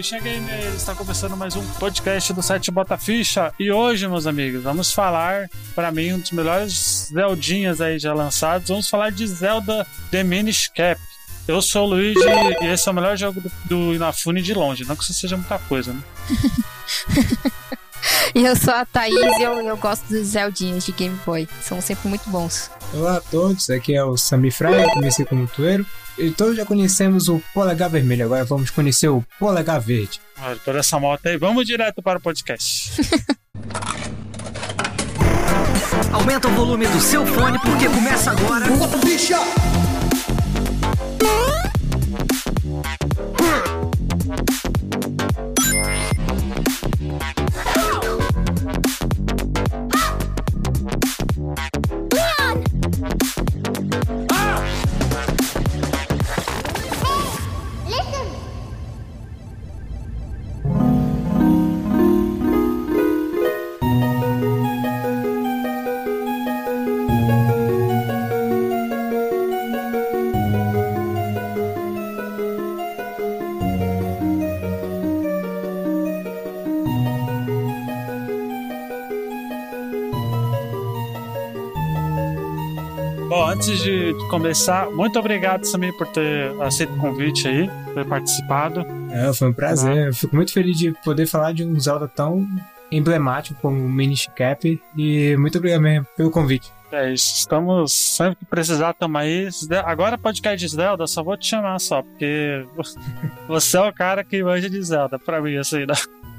Ficha Gamer está começando mais um podcast do site Bota Ficha e hoje, meus amigos, vamos falar, para mim, um dos melhores Zeldinhas aí já lançados. Vamos falar de Zelda The Minish Cap. Eu sou o Luigi e esse é o melhor jogo do, do Inafune de longe. Não que isso seja muita coisa, né? E eu sou a Thaís e eu, eu gosto dos Zeldinhas de Game Boy. São sempre muito bons. Olá a todos, aqui é o Sami Fraia, conhecido como Tueiro. E todos já conhecemos o polegar vermelho, agora vamos conhecer o polegar verde. Olha, por essa moto aí, vamos direto para o podcast. Aumenta o volume do seu fone porque começa agora. Bom, começar, muito obrigado, Samir, por ter aceito o convite aí, por ter participado. É, foi um prazer, eu fico muito feliz de poder falar de um Zelda tão emblemático como o Minish Cap e muito obrigado mesmo pelo convite. É isso, estamos sempre que precisar, tamo aí. Agora podcast de Zelda, só vou te chamar só, porque você é o cara que manja de Zelda, pra mim, assim, né?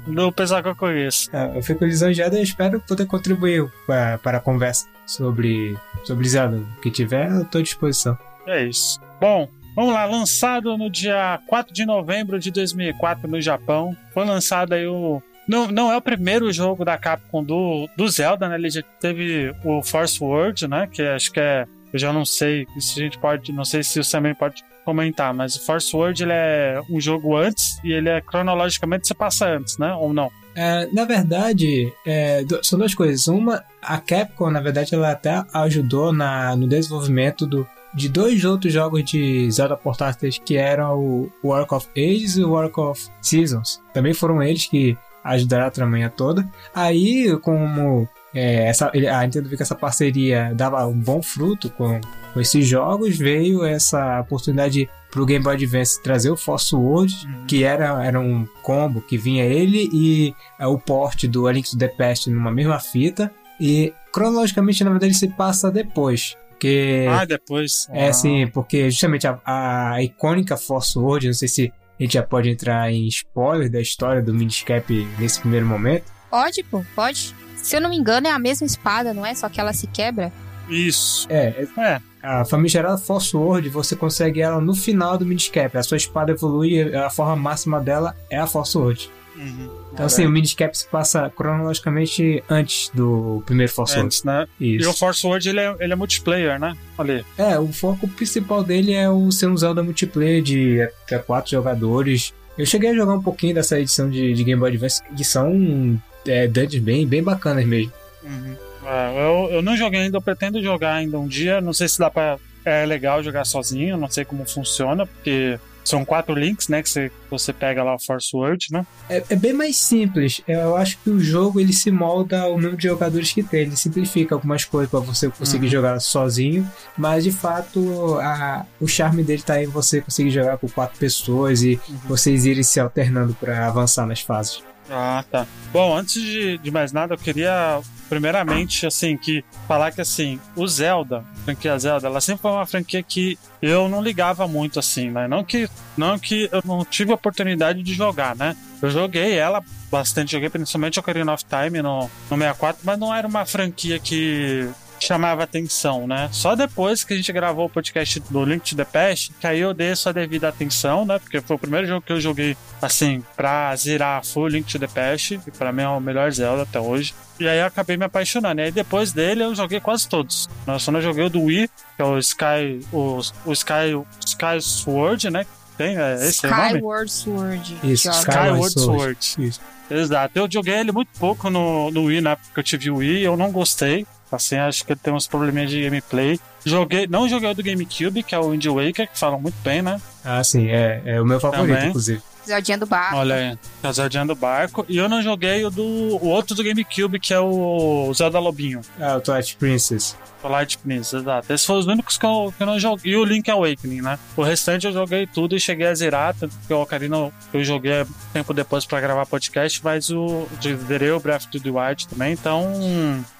do pessoal que eu conheço. É, eu fico lisonjeado e espero poder contribuir para, para a conversa sobre, Zelda. O que tiver, eu estou à disposição. É isso. Bom, vamos lá. Lançado no dia 4 de novembro de 2004 no Japão. Foi lançado aí o. Não, não é o primeiro jogo da Capcom do, do Zelda, né? Ele já teve o Force World, né? Que acho que é. Eu já não sei se a gente pode. Não sei se o Sam pode comentar, mas o Force World ele é um jogo antes e ele é cronologicamente se passa antes, né? Ou não? É, na verdade, é, são duas coisas. Uma, a Capcom, na verdade, ela até ajudou na, no desenvolvimento do, de dois outros jogos de Zelda portáteis que eram o Work of Ages e o Work of Seasons. Também foram eles que ajudaram a tramanha toda. Aí, como é, essa, a Nintendo viu que essa parceria dava um bom fruto com, com esses jogos, veio essa oportunidade pro Game Boy Advance trazer o Force World, uhum. que era, era um combo que vinha ele e é, o porte do A Link to the Past numa mesma fita. E cronologicamente, na verdade, ele se passa depois. Porque, ah, depois. É, ah. sim, porque justamente a, a icônica Force World, não sei se a gente já pode entrar em spoiler da história do Miniscap nesse primeiro momento. Pode, pô, pode. Se eu não me engano, é a mesma espada, não é? Só que ela se quebra. Isso. É, é. A famigerada Force Word, você consegue ela no final do Miniscap. A sua espada evolui a forma máxima dela é a Force Word. Uhum. Então, assim, o Miniscap se passa cronologicamente antes do primeiro Force antes, Word. né? Isso. E o Force Word, ele é, ele é multiplayer, né? Ali. É, o foco principal dele é o ser um Zelda multiplayer de até quatro jogadores. Eu cheguei a jogar um pouquinho dessa edição de, de Game Boy Advance, que são é, dungeons bem, bem bacanas mesmo. Uhum. É, eu, eu não joguei ainda, eu pretendo jogar ainda um dia. Não sei se dá pra. É legal jogar sozinho, não sei como funciona, porque são quatro links, né? Que você, você pega lá o Force Word, né? É, é, bem mais simples. Eu acho que o jogo ele se molda ao número de jogadores que tem. Ele simplifica algumas coisas para você conseguir uhum. jogar sozinho. Mas de fato, a, o charme dele tá em você conseguir jogar com quatro pessoas e uhum. vocês irem se alternando para avançar nas fases. Ah, tá. Bom, antes de, de mais nada, eu queria primeiramente, assim, que falar que assim, o Zelda, a franquia Zelda, ela sempre foi uma franquia que eu não ligava muito assim, né? Não que não que eu não tive a oportunidade de jogar, né? Eu joguei ela bastante, joguei principalmente Ocarina of Time no, no 64, mas não era uma franquia que chamava atenção, né? Só depois que a gente gravou o podcast do Link to the Past, que aí eu dei sua devida atenção, né? Porque foi o primeiro jogo que eu joguei, assim, pra zerar full Link to the Past, e pra mim é o melhor Zelda até hoje. E aí eu acabei me apaixonando. E aí depois dele eu joguei quase todos. Eu só não joguei o do Wii, que é o Sky, o, o Sky, o Sky Sword, né? Tem, é, esse Skyward Sword. Isso, Skyward Sword. Isso. Exato. Eu joguei ele muito pouco no, no Wii, né? Porque eu tive o Wii eu não gostei. Assim, acho que ele tem uns probleminhas de gameplay. Joguei, não joguei o do GameCube, que é o Wind Waker, que falam muito bem, né? Ah, sim, é, é o meu favorito, Também. inclusive. Zeldinha do barco. Olha aí, é o Zeldinha do barco. E eu não joguei o do o outro do GameCube, que é o Zelda Lobinho. Ah, o Twilight Princess. Twilight Princess, exato. Esses foram os únicos que eu, que eu não joguei. E o Link Awakening, né? O restante eu joguei tudo e cheguei a zerar, tanto que o Ocarina eu joguei tempo depois pra gravar podcast, mas o zerei o Breath of the Wild também, então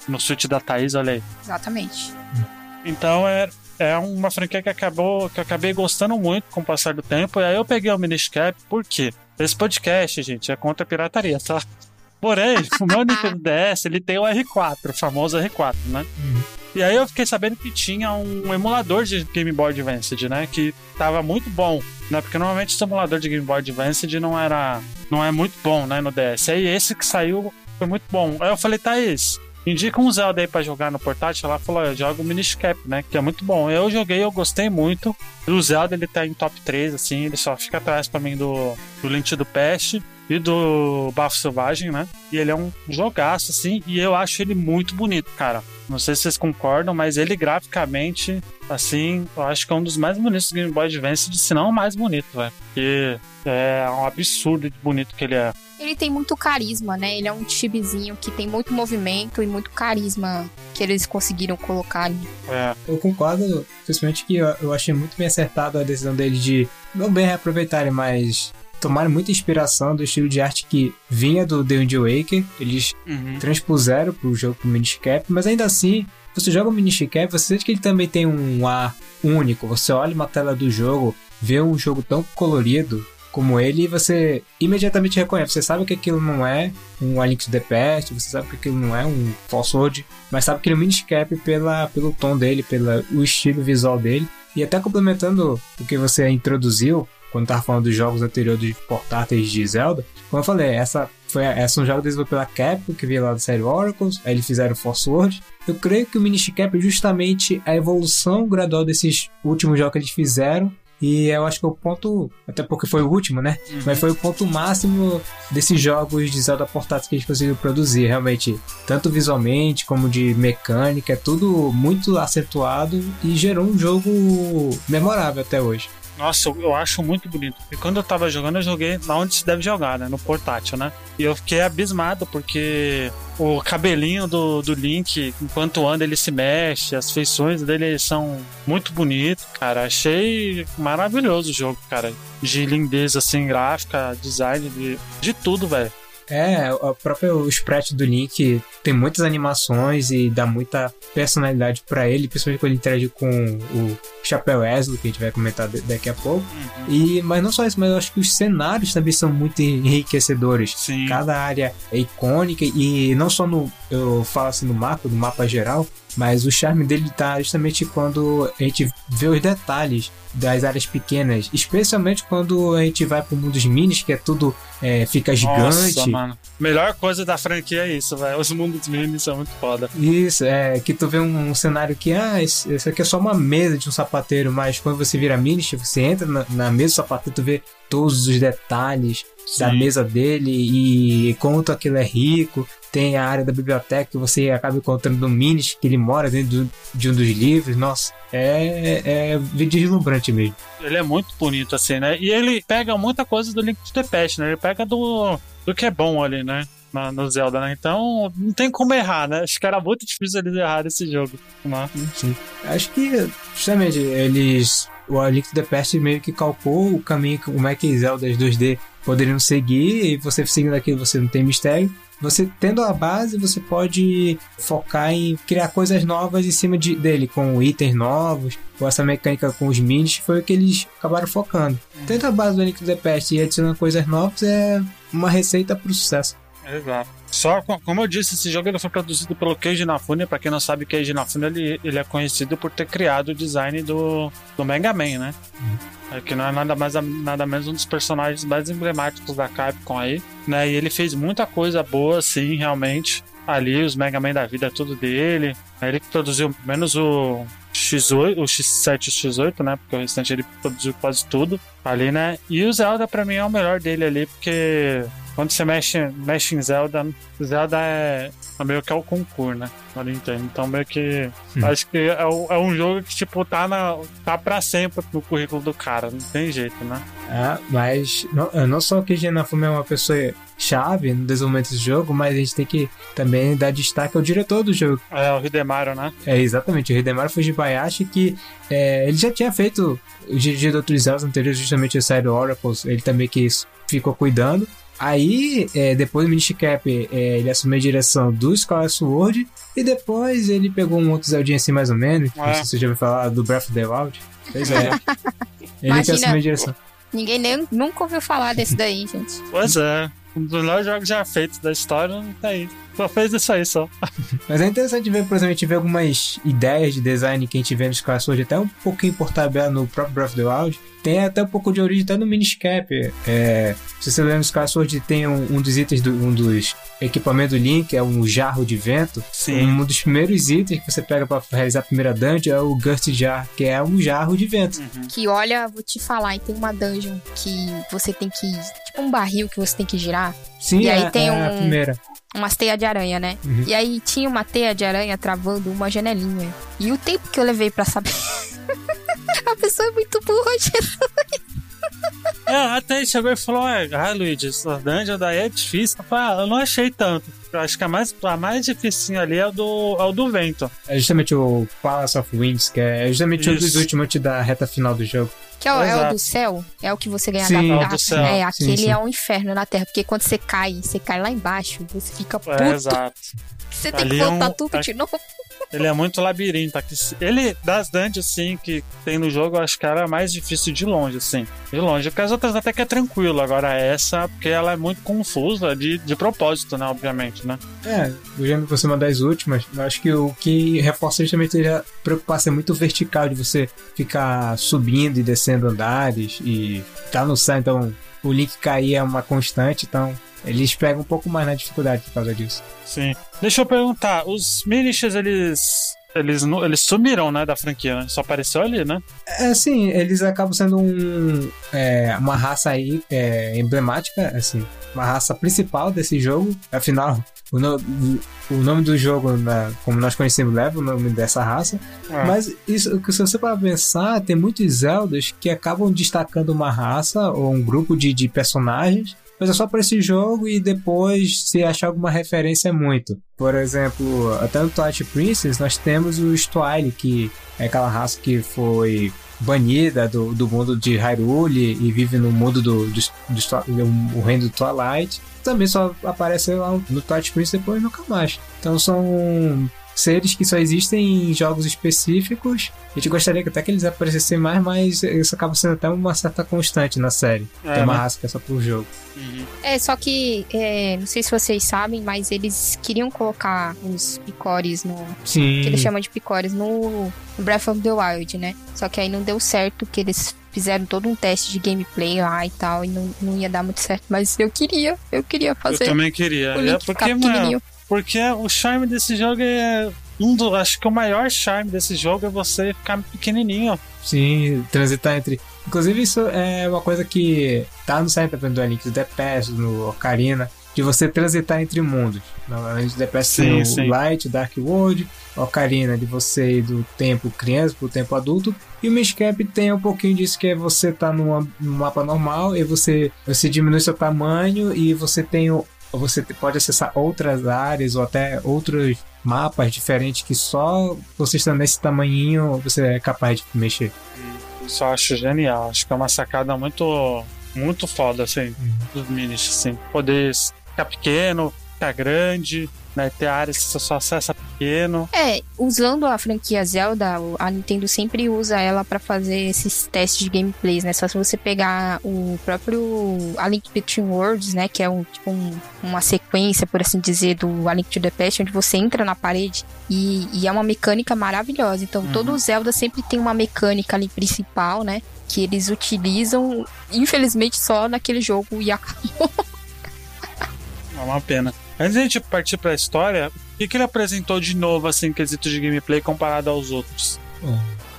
no Switch da Thaís, olha aí. Exatamente. Então é, é uma franquia que acabou que eu acabei gostando muito com o passar do tempo. E aí eu peguei o Minish Cap, por quê? Esse podcast, gente, é contra a pirataria, tá? Porém, o meu Nintendo DS, ele tem o R4, o famoso R4, né? E aí eu fiquei sabendo que tinha um emulador de Game Boy Advance, né? Que tava muito bom, né? Porque normalmente o emulador de Game Boy Advance não era... Não é muito bom, né? No DS. Aí esse que saiu foi muito bom. Aí eu falei, Thaís, indica um Zelda aí pra jogar no portátil. Ela falou, eu jogo o Minish Cap, né? Que é muito bom. Eu joguei, eu gostei muito. O Zelda, ele tá em top 3, assim. Ele só fica atrás pra mim do, do Link do Pest e do Bafo Selvagem, né? E ele é um jogaço, assim, e eu acho ele muito bonito, cara. Não sei se vocês concordam, mas ele graficamente, assim, eu acho que é um dos mais bonitos do Game Boy Advance, se não o mais bonito, velho. Porque é um absurdo de bonito que ele é. Ele tem muito carisma, né? Ele é um chibizinho que tem muito movimento e muito carisma que eles conseguiram colocar ali. É. Eu concordo, principalmente que eu, eu achei muito bem acertado a decisão dele de não bem reaproveitarem, mas tomaram muita inspiração do estilo de arte que vinha do The Wind Waker. Eles Uhum. transpuseram pro jogo pro Minish Cap, mas ainda assim, você joga o Minish Cap, você sente que ele também tem um ar único. Você olha uma tela do jogo, vê um jogo tão colorido como ele você imediatamente reconhece. Você sabe que aquilo não é um A Link to the Past, você sabe que aquilo não é um Falsehood, mas sabe que ele é um Minish Cap pela, pelo tom dele, pelo estilo visual dele. E até complementando o que você introduziu, quando tava falando dos jogos anteriores dos portáteis de Zelda, como eu falei, essa foi essa é um jogo desenvolvido pela Capcom, que veio lá da série Oracles, aí eles fizeram Force Word. Eu creio que o Minish Cap é justamente a evolução gradual desses últimos jogos que eles fizeram. E eu acho que é o ponto, até porque foi o último, né? Mas foi o ponto máximo desses jogos de Zelda portátil que eles conseguiram produzir, realmente. Tanto visualmente como de mecânica, é tudo muito acentuado e gerou um jogo memorável até hoje. Nossa, eu, eu acho muito bonito. E quando eu tava jogando, eu joguei na onde se deve jogar, né? No portátil, né? E eu fiquei abismado porque o cabelinho do, do Link, enquanto anda, ele se mexe, as feições dele são muito bonitas, cara. Achei maravilhoso o jogo, cara. De lindeza, assim, gráfica, design, de, de tudo, velho. É, o próprio sprite do Link tem muitas animações e dá muita personalidade pra ele, principalmente quando ele interage com o Chapéu Wesley, que a gente vai comentar daqui a pouco. E, mas não só isso, mas eu acho que os cenários também são muito enriquecedores. Sim. Cada área é icônica e não só no, eu falo assim no mapa, no mapa geral, mas o charme dele tá justamente quando a gente vê os detalhes das áreas pequenas, especialmente quando a gente vai pro mundo dos minis, que é tudo é, fica gigante. Nossa, mano. Melhor coisa da franquia é isso, velho. Os mundos minis são muito foda. Isso, é que tu vê um, um cenário que, ah, isso, aqui é só uma mesa de um sapateiro, mas quando você vira Minish, você entra na, na mesa do sapateiro, tu vê todos os detalhes da Sim. mesa dele e quanto aquilo é rico. Tem a área da biblioteca que você acaba encontrando no Minish, que ele mora dentro de um dos livros. Nossa, é, é deslumbrante mesmo. Ele é muito bonito, assim, né? E ele pega muita coisa do Link to the Past, né? Ele pega do, do que é bom ali, né? Na, no Zelda, né? Então, não tem como errar, né? Acho que era muito difícil eles errarem esse jogo. Né? Sim. Acho que, justamente, eles. O Link to the Past meio que calcou o caminho como é que Zeldas 2D poderiam seguir, e você seguindo aquilo você não tem mistério. Você tendo a base, você pode focar em criar coisas novas em cima de, dele, com itens novos, ou essa mecânica com os minis, foi o que eles acabaram focando. Tendo a base do Link to the Past e adicionando coisas novas é uma receita para o sucesso. Exato. Só, co- como eu disse, esse jogo ele foi produzido pelo Keiji Inafune. Pra quem não sabe, Keiji Inafune ele, ele é conhecido por ter criado o design do, do Mega Man, né? É que não é nada mais nada menos um dos personagens mais emblemáticos da Capcom aí, né? E ele fez muita coisa boa, assim, realmente. Ali, os Mega Man da vida, é tudo dele. É Ele que produziu menos o X8, o X7 e o X8, né? Porque o restante ele produziu quase tudo ali, né? E o Zelda, pra mim, é o melhor dele ali, porque quando você mexe, mexe em Zelda, Zelda é, é meio que é o concurso, né? Na Nintendo. Então meio que. Hum. Acho que é, é um jogo que, tipo, tá, na, tá pra sempre no currículo do cara. Não tem jeito, né? Ah, mas não, não só que Genafumi é uma pessoa chave no desenvolvimento desse jogo, mas a gente tem que também dar destaque ao diretor do jogo. É o Hidemaru, né? É exatamente, o Hidemaru Fujibayashi, que é, ele já tinha feito o dirigir de outros Zeldas anteriores, justamente o Side Oracles, ele também que ficou cuidando. Aí, é, depois do Minish Cap, é, ele assumiu a direção do Skyward Sword, e depois ele pegou um outro Zeldinha assim mais ou menos, não É. sei se você já ouviu falar do Breath of the Wild. Pois é. ele que assumiu a direção. Ninguém nem, nunca ouviu falar desse daí, gente. Pois é. Um dos melhores jogos já feitos da história, não tá aí. Só fez isso aí só. Mas é interessante ver, por exemplo, a gente vê algumas ideias de design que a gente vê no Skyward Sword, até um pouquinho por tabela no próprio Breath of the Wild. Tem até um pouco de origem até no Minish Cap. É, se você lembra no Skyward Sword, tem um, um dos itens, do, um dos equipamentos do Link, é um jarro de vento. Sim. Um dos primeiros itens que você pega pra realizar a primeira dungeon é o Gust Jar, que é um jarro de vento. Que olha, vou te falar, e tem uma dungeon que você tem que. Tipo um barril que você tem que girar. Sim, E aí é, tem é a um- primeira. Umas teias de aranha, né? Uhum. E aí tinha uma teia de aranha travando uma janelinha. E o tempo que eu levei pra saber. a pessoa é muito burra, Jesus. É, até ele chegou e falou: é, ah, Luigi, essa dungeon daí é difícil. Eu falei, ah, eu não achei tanto. Eu acho que a mais, a mais difícil ali é o do, é o do vento. É justamente o Palace of Winds, que é justamente um dos Isso. últimos da reta final do jogo. Que é o, é o do céu? É o que você ganha Sim, da é do céu. É, Sim, aquele sim. é um inferno na Terra. Porque quando você cai, você cai lá embaixo, você fica puto. É, exato. Você tem Ali que é voltar um- tudo de novo. Ele é muito labirinto. aqui. Ele, das dungeons, assim, que tem no jogo, eu acho que era a mais difícil de longe, assim. De longe. Porque as outras até que é tranquilo. Agora essa, porque ela é muito confusa, de, de propósito, né? Obviamente, né? É, o gênero por cima das últimas, eu acho que o que reforça justamente é a preocupação muito vertical de você ficar subindo e descendo andares e tá no céu, então o link cair é uma constante, então eles pegam um pouco mais na dificuldade por causa disso. Sim. Deixa eu perguntar, os Minishes, eles. Eles, eles sumiram, né, da franquia, né? Só apareceu ali, né? É, sim, eles acabam sendo um, é, uma raça aí é, emblemática, assim, uma raça principal desse jogo. Afinal, o, no- o nome do jogo, né, como nós conhecemos, leva o nome dessa raça. É. Mas isso, se você para pensar, tem muitos Zeldas que acabam destacando uma raça ou um grupo de, de personagens, mas é só para esse jogo e depois se achar alguma referência é muito. Por exemplo, até no Twilight Princess nós temos o Twile, que é aquela raça que foi banida do, do mundo de Hyrule e vive no mundo do, do, do, do- reino do Twilight. Também só aparece lá no Twilight Princess depois nunca mais. Então são seres que só existem em jogos específicos. A gente gostaria que até que eles aparecessem mais, mas isso acaba sendo até uma certa constante na série. É, Tem uma né? raça que é só pro jogo. Uhum. É, só que, é, não sei se vocês sabem, mas eles queriam colocar os picores no. Sim. que eles chamam de picores no, Breath of the Wild, né? Só que aí não deu certo, que eles fizeram todo um teste de gameplay lá e tal, e não, não ia dar muito certo. Mas eu queria, eu queria Eu fazer também queria. o É Link porque, ficar mano. Porque o charme desse jogo é. Um do, acho que o maior charme desse jogo é você ficar pequenininho. Sim, transitar entre. Inclusive, isso é uma coisa que tá no site do Link do The Past, no Ocarina, de você transitar entre mundos. No The Past Sim, tem o sim. Light, o Dark World, Ocarina, de você ir do tempo criança pro tempo adulto. E o Mishcap tem um pouquinho disso, que é você tá num, num mapa normal e você, você diminui seu tamanho e você tem o. Você pode acessar outras áreas ou até outros mapas diferentes que só você estando nesse tamanhinho você é capaz de mexer. Isso eu acho genial. Acho que é uma sacada muito, muito foda, assim, dos minis, assim. Poder ficar pequeno, grande, né? Ter áreas que você só acessa pequeno. É, usando a franquia Zelda, a Nintendo sempre usa ela pra fazer esses testes de gameplays, né? Só se você pegar o próprio A Link Between Worlds, né? Que é um, tipo um- uma sequência, por assim dizer, do A Link to the Past, onde você entra na parede e, e é uma mecânica maravilhosa. Então, Uhum. todo Zelda sempre tem uma mecânica ali principal, né? Que eles utilizam, infelizmente, só naquele jogo e acabou. É uma pena. Antes de a gente partir pra história, o que, que ele apresentou de novo, assim, em quesito de gameplay comparado aos outros?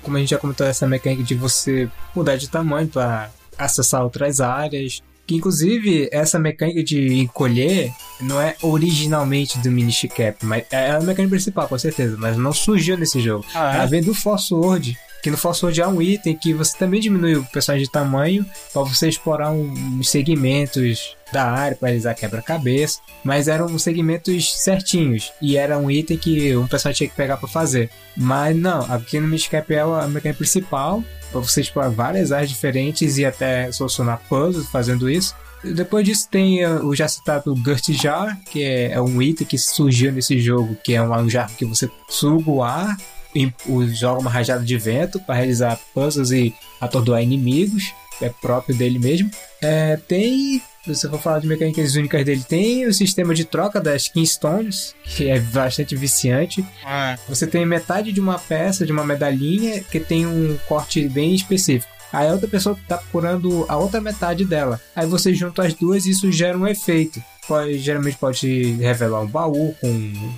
Como a gente já comentou, essa mecânica de você mudar de tamanho para acessar outras áreas. Que inclusive essa mecânica de encolher não é originalmente do Minish Cap, mas é a mecânica principal, com certeza, mas não surgiu nesse jogo. Ah, é? Ela vem do Force Word, que Force Word há um item que você também diminui o personagem de tamanho para você explorar uns segmentos da área para realizar quebra-cabeça, mas eram segmentos certinhos e era um item que um personagem tinha que pegar para fazer. Mas não, aqui no Minish Cap é a mecânica principal para você explorar várias áreas diferentes e até solucionar puzzles fazendo isso. Depois disso tem eh, o já citado Gust Jar, que é, é um item que surgiu nesse jogo, que é um, jarro que você suga o ar, o- joga uma rajada de vento para realizar puzzles e atordoar inimigos, é próprio dele mesmo. É, tem, se você for falar de mecânicas únicas dele, tem o sistema de troca das Kingstones, que é bastante viciante. É. Você tem metade de uma peça, de uma medalhinha, que tem um corte bem específico. Aí a outra pessoa tá procurando a outra metade dela. Aí você junta as duas e isso gera um efeito. Pode, geralmente pode revelar um baú com um,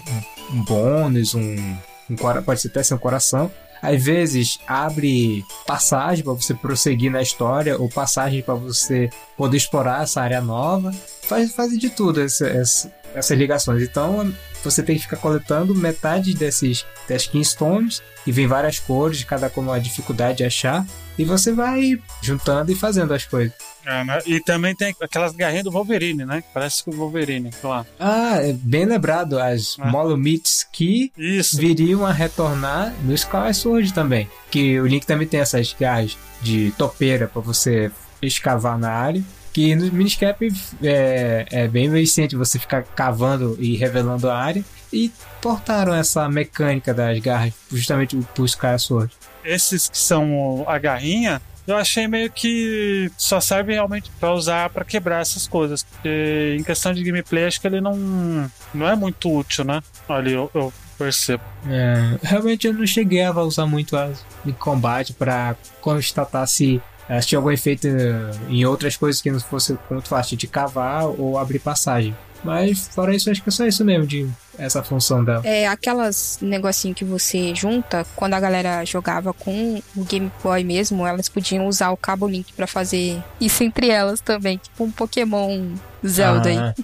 um bônus, um, um pode ser até ser um coração. Às vezes abre passagem para você prosseguir na história ou passagem para você poder explorar essa área nova. Faz, faz de tudo essa- essa- essas ligações. Então você tem que ficar coletando metade desses das Kingstones e vem várias cores, cada com uma dificuldade de achar. E você vai juntando e fazendo as coisas. É, né? E também tem aquelas garrinhas do Wolverine, né? Parece que o Wolverine, lá. Ah, é bem lembrado, as Ah. Molomits que Isso. viriam a retornar no Skyward Sword também. Que o Link também tem essas garras de topeira para você escavar na área. Que no Miniscap é, é bem eficiente você ficar cavando e revelando a área. E portaram essa mecânica das garras justamente pro Skyward Sword. Esses que são a garrinha, eu achei meio que só serve realmente pra usar pra quebrar essas coisas. Porque em questão de gameplay, acho que ele não, não é muito útil, né? Ali eu, eu percebo. É, realmente eu não cheguei a usar muito as em combate para constatar se eh, tinha algum efeito eh, em outras coisas que não fosse muito fácil de cavar ou abrir passagem. Mas fora isso, acho que é só isso mesmo de essa função dela. É aquelas negocinho que você junta, quando a galera jogava com o Game Boy mesmo, elas podiam usar o cabo Link pra fazer isso entre elas também, tipo um Pokémon Zelda aí. ah,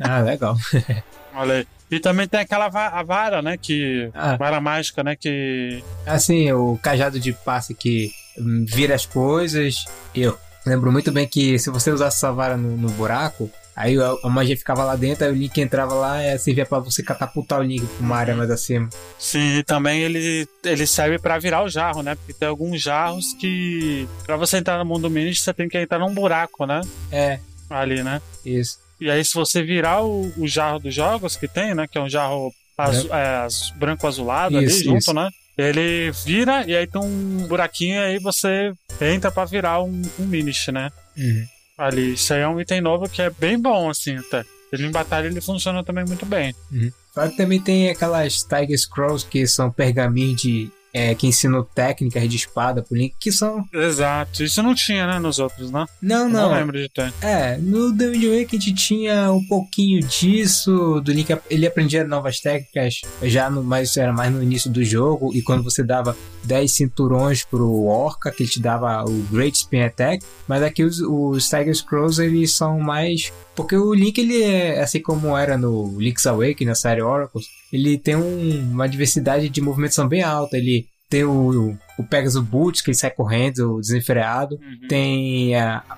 ah, legal. Olha aí. E também tem aquela va- a vara, né? Que. Ah. Vara mágica, né? Que. Assim, o cajado de passe que hum, vira as coisas. Eu lembro muito bem que se você usasse essa vara no, no buraco, aí a, magia ficava lá dentro, aí o Link entrava lá e servia pra você catapultar o Link pra uma área mais acima. Sim, e também ele, ele serve pra virar o jarro, né? Porque tem alguns jarros que. Pra você entrar no mundo mini, você tem que entrar num buraco, né? É, Ali, né? isso. E aí, se você virar o, o jarro dos jogos que tem, né? Que é um jarro azu- é, branco azulado ali Isso, junto, isso. né? Ele vira e aí tem um buraquinho e aí você entra pra virar um, um Minish, né? Uhum. Ali. Isso aí é um item novo que é bem bom, assim, até. Ele em batalha ele funciona também muito bem. Que também tem aquelas Tiger Scrolls que são pergaminhos de. é, que ensinam técnicas de espada pro Link, que são. Exato. Isso não tinha, né, nos outros, né? Não, Não, não. lembro de ter. É, no The Wind Waker a gente tinha um pouquinho disso, do Link, ele aprendia novas técnicas já no, mas era mais no início do jogo, e quando você dava 10 cinturões pro Orca, que te dava o Great Spin Attack, mas aqui os, os Tiger Scrolls eles são mais... Porque o Link, ele é, assim como era no Link's Awakening, na série Oracles, ele tem um- uma diversidade de movimentação bem alta, ele tem o, o Pegasus Boots, que ele sai correndo desenfreado, Uhum. tem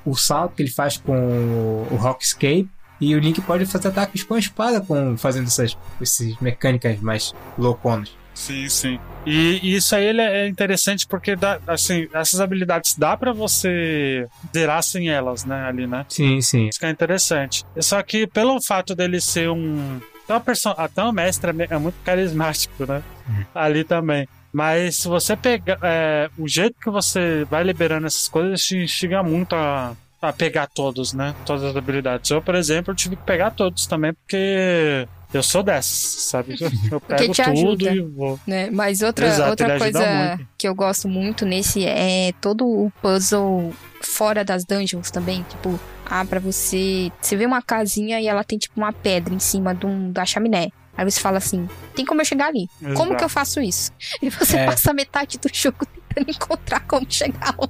o salto que ele faz com o, o Rock Escape. E o Link pode fazer ataques com a espada, com, fazendo essas, essas mecânicas mais louconas. Sim, sim. E, e isso aí ele é interessante porque dá, assim, essas habilidades dá pra você zerar sem elas, né, ali, né? Sim, sim. Isso que é interessante. Só que pelo fato dele ser um. Até, perso... até o mestre é é muito carismático, né? Ali também. Mas se você pegar. é, o jeito que você vai liberando essas coisas te instiga muito a, a pegar todos, né? Todas as habilidades. Eu, por exemplo, tive que pegar todos também, porque eu sou dessas, sabe? Eu pego te tudo ajuda. e vou. né? Mas outra, Exato, outra coisa que eu gosto muito nesse é todo o puzzle fora das dungeons também. Tipo, ah, pra você. Você vê uma casinha e ela tem tipo uma pedra em cima de um, da chaminé. Aí você fala assim: tem como eu chegar ali? Como Exato. que eu faço isso? E você É. passa metade do jogo tentando encontrar como chegar lá.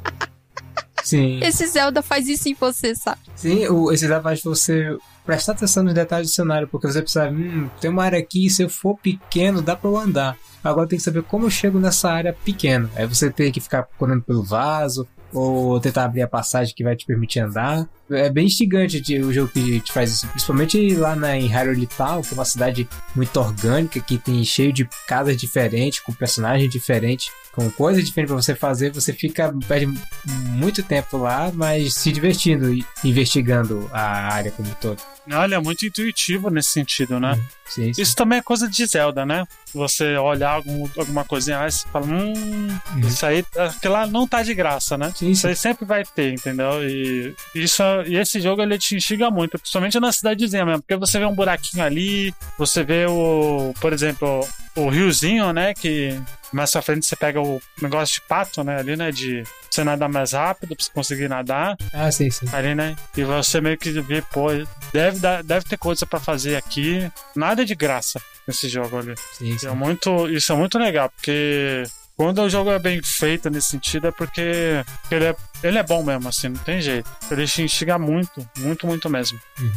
Sim. Esse Zelda faz isso em você, sabe? Sim, o, esse Zelda faz você prestar atenção nos detalhes do cenário, porque você precisa, hum, tem uma área aqui, se eu for pequeno, dá pra eu andar. Agora tem que saber como eu chego nessa área pequena. Aí você tem que ficar procurando pelo vaso, ou tentar abrir a passagem que vai te permitir andar. É bem instigante o jogo que te faz isso, principalmente lá na, em Hyrule Town, que é uma cidade muito orgânica, que tem cheio de casas diferentes, com personagens diferentes, com coisas diferentes para você fazer, você fica perde muito tempo lá, mas se divertindo e investigando a área como um todo. Olha, é muito intuitivo nesse sentido, né? Sim, sim. Isso também é coisa de Zelda, né? Você olhar algum, alguma coisinha e você fala, hum, isso aí, aquilo lá não tá de graça, né? Sim, Isso sim. aí sempre vai ter, entendeu? E, isso, e esse jogo ele te instiga muito, principalmente na cidadezinha mesmo, porque você vê um buraquinho ali, você vê o, por exemplo, o riozinho, né? Que mais pra frente você pega o negócio de pato, né? Ali, né? De você nadar mais rápido pra você conseguir nadar Ah, sim, sim. ali, né? E você meio que vê, pô, deve, dar, deve ter coisa pra fazer aqui. Nada de graça nesse jogo ali. sim, sim. É muito, isso é muito legal, porque quando o jogo é bem feito nesse sentido é porque ele é, ele é bom mesmo, assim, não tem jeito. Ele te instiga muito, muito, muito mesmo. Uhum.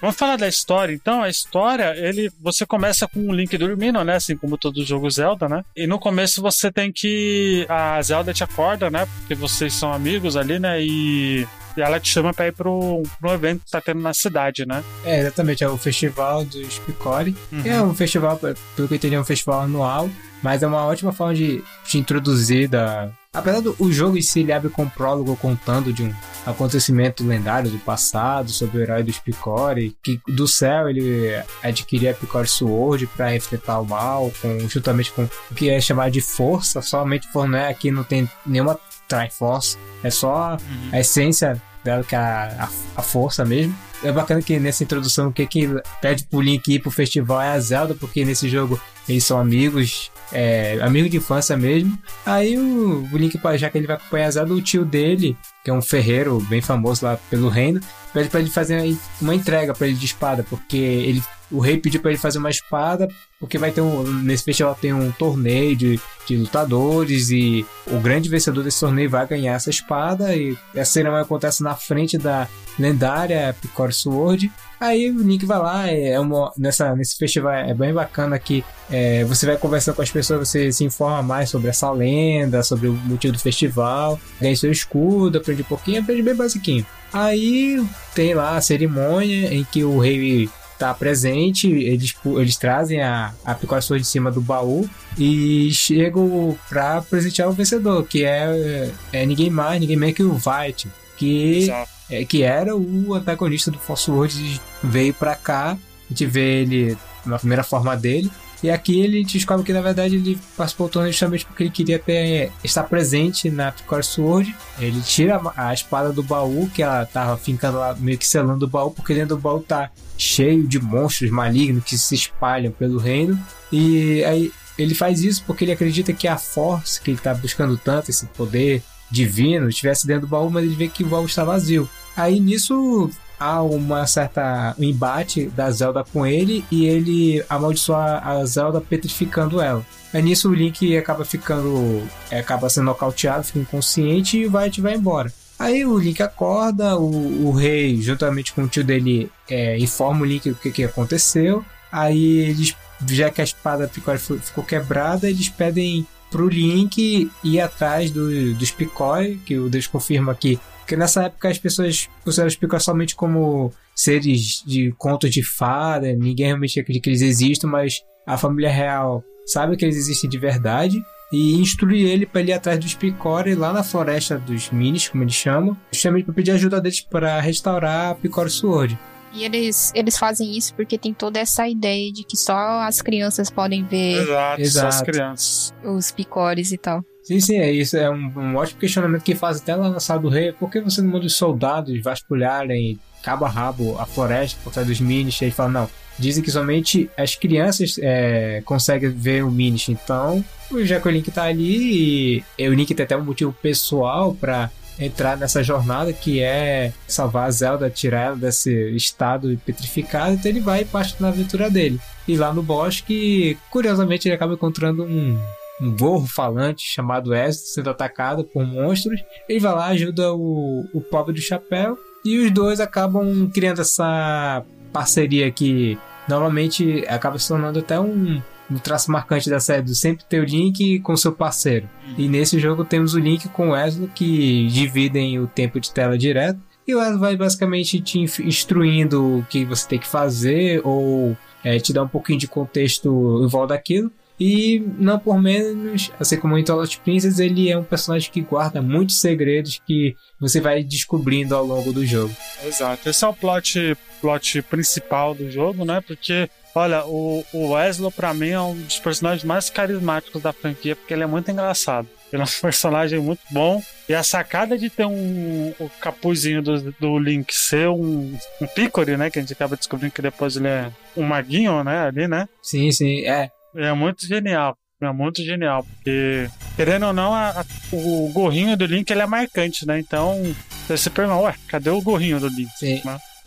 Vamos falar da história, então. A história, ele, você começa com o Link dormindo, né? Assim como todo jogo Zelda, né? E no começo você tem que. A Zelda te acorda, né? Porque vocês são amigos ali, né? E, e ela te chama pra ir pro, pro evento que tá tendo na cidade, né? É, exatamente, é o Festival dos Picori. Uhum. É um festival, pelo que eu entendi, é um festival anual, mas é uma ótima forma de te introduzir da. Apesar do o jogo em si ele abre com um prólogo contando de um acontecimento lendário do passado sobre o herói dos Picori, que do céu ele adquiria a Picori Sword para enfrentar o mal, com, juntamente com o que é chamado de força, somente for, né, aqui não tem nenhuma Triforce, é só a essência dela, que é a, a, a força mesmo. É bacana que nessa introdução o que, que pede pro Link ir pro festival é a Zelda, porque nesse jogo eles são amigos, é, amigos de infância mesmo. Aí o, o Link, já que ele vai acompanhar a Zelda, o tio dele, que é um ferreiro bem famoso lá pelo reino, pede pra ele fazer uma entrega pra ele de espada, porque ele, o rei pediu pra ele fazer uma espada, porque vai ter um, nesse festival tem um torneio de, de lutadores e o grande vencedor desse torneio vai ganhar essa espada e a cerimônia acontece na frente da lendária Picor Sword. Aí o Link vai lá, é uma, nessa, nesse festival é bem bacana que é, você vai conversando com as pessoas, você se informa mais sobre essa lenda, sobre o motivo do festival, ganha seu escudo, aprende um pouquinho, aprende bem basiquinho. Aí tem lá a cerimônia em que o rei tá presente, eles, eles trazem a, a Sword de cima do baú e chegam pra presentear o vencedor, que é, é ninguém mais, ninguém menos que o White, que Exato. é, que era o antagonista do Force World, veio pra cá, a gente vê ele na primeira forma dele, e aqui ele descobre que na verdade ele participou do torneio justamente porque ele queria ter, estar presente na Picor Sword. Ele tira a, espada do baú, que ela tava fincando lá, meio que selando o baú, porque dentro do baú tá cheio de monstros malignos que se espalham pelo reino. E aí ele faz isso porque ele acredita que a Force, que ele tá buscando tanto, esse poder divino, estivesse dentro do baú, mas ele vê que o baú está vazio. Aí nisso há uma certa um embate da Zelda com ele e ele amaldiçoa a Zelda petrificando ela. Aí nisso o Link acaba ficando é, acaba sendo nocauteado, fica inconsciente e o White vai embora. Aí o Link acorda, o, o rei, juntamente com o tio dele, é, informa o Link o que, que aconteceu. Aí eles, já que a espada ficou, ficou quebrada, eles pedem pro Link ir atrás do, dos Picói, que o Deus confirma que porque nessa época as pessoas consideram os Picói somente como seres de contos de fada, ninguém realmente acredita que eles existam, mas a família real sabe que eles existem de verdade e instrui ele para ele ir atrás dos Picori lá na floresta dos Minis, como eles chamam, justamente para pedir ajuda deles para restaurar a Picori Sword. E eles, eles fazem isso porque tem toda essa ideia de que só as crianças podem ver Exato, só as Exato. crianças. os picores e tal. Sim, sim, é isso. É um, um ótimo questionamento que faz até lá na sala do rei. Por que você não manda os soldados vasculharem cabo a rabo a floresta por trás dos Minis? E ele fala, não. Dizem que somente as crianças é, conseguem ver o Minish. Então, já que o Link tá ali, e o Link tem até um motivo pessoal para entrar nessa jornada que é salvar a Zelda, tirar ela desse estado petrificado, então ele vai e parte na aventura dele. E lá no bosque, curiosamente, ele acaba encontrando um, um gorro falante chamado Ezio sendo atacado por monstros. Ele vai lá, ajuda o, o pobre do chapéu e os dois acabam criando essa parceria que normalmente acaba se tornando até um, um traço marcante da série do sempre ter o Link com seu parceiro. E nesse jogo temos o Link com o Wesley que dividem o tempo de tela direto. E o Wesley vai basicamente te instruindo o que você tem que fazer ou é, te dar um pouquinho de contexto em volta daquilo. E não por menos, assim como em Twilight Princess, ele é um personagem que guarda muitos segredos que você vai descobrindo ao longo do jogo. Exato. Esse é o plot, plot principal do jogo, né? Porque, olha, o, o Wesley, pra mim, é um dos personagens mais carismáticos da franquia, porque ele é muito engraçado. Ele é um personagem muito bom. E a sacada de ter um o capuzinho do, do Link ser um, um pícore, né? Que a gente acaba descobrindo que depois ele é um maguinho, né? Ali, né? Sim, sim, é. É muito genial. É muito genial, porque, querendo ou não, a, a, o gorrinho do Link ele é marcante, né? Então, você pergunta, ué, cadê o gorrinho do Link? Sim.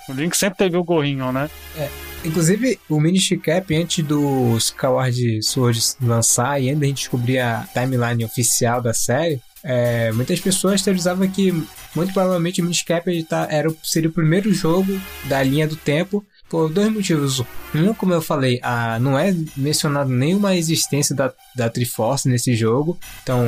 O Link sempre teve o gorrinho, né? É. Inclusive, o Minish Cap, antes do Skyward Sword lançar e ainda a gente descobrir a timeline oficial da série, é, muitas pessoas teorizavam que muito provavelmente o Minish Cap tá, era, seria o primeiro jogo da linha do tempo por dois motivos. Um, como eu falei, a, não é mencionado nenhuma existência da, da Triforce nesse jogo. Então,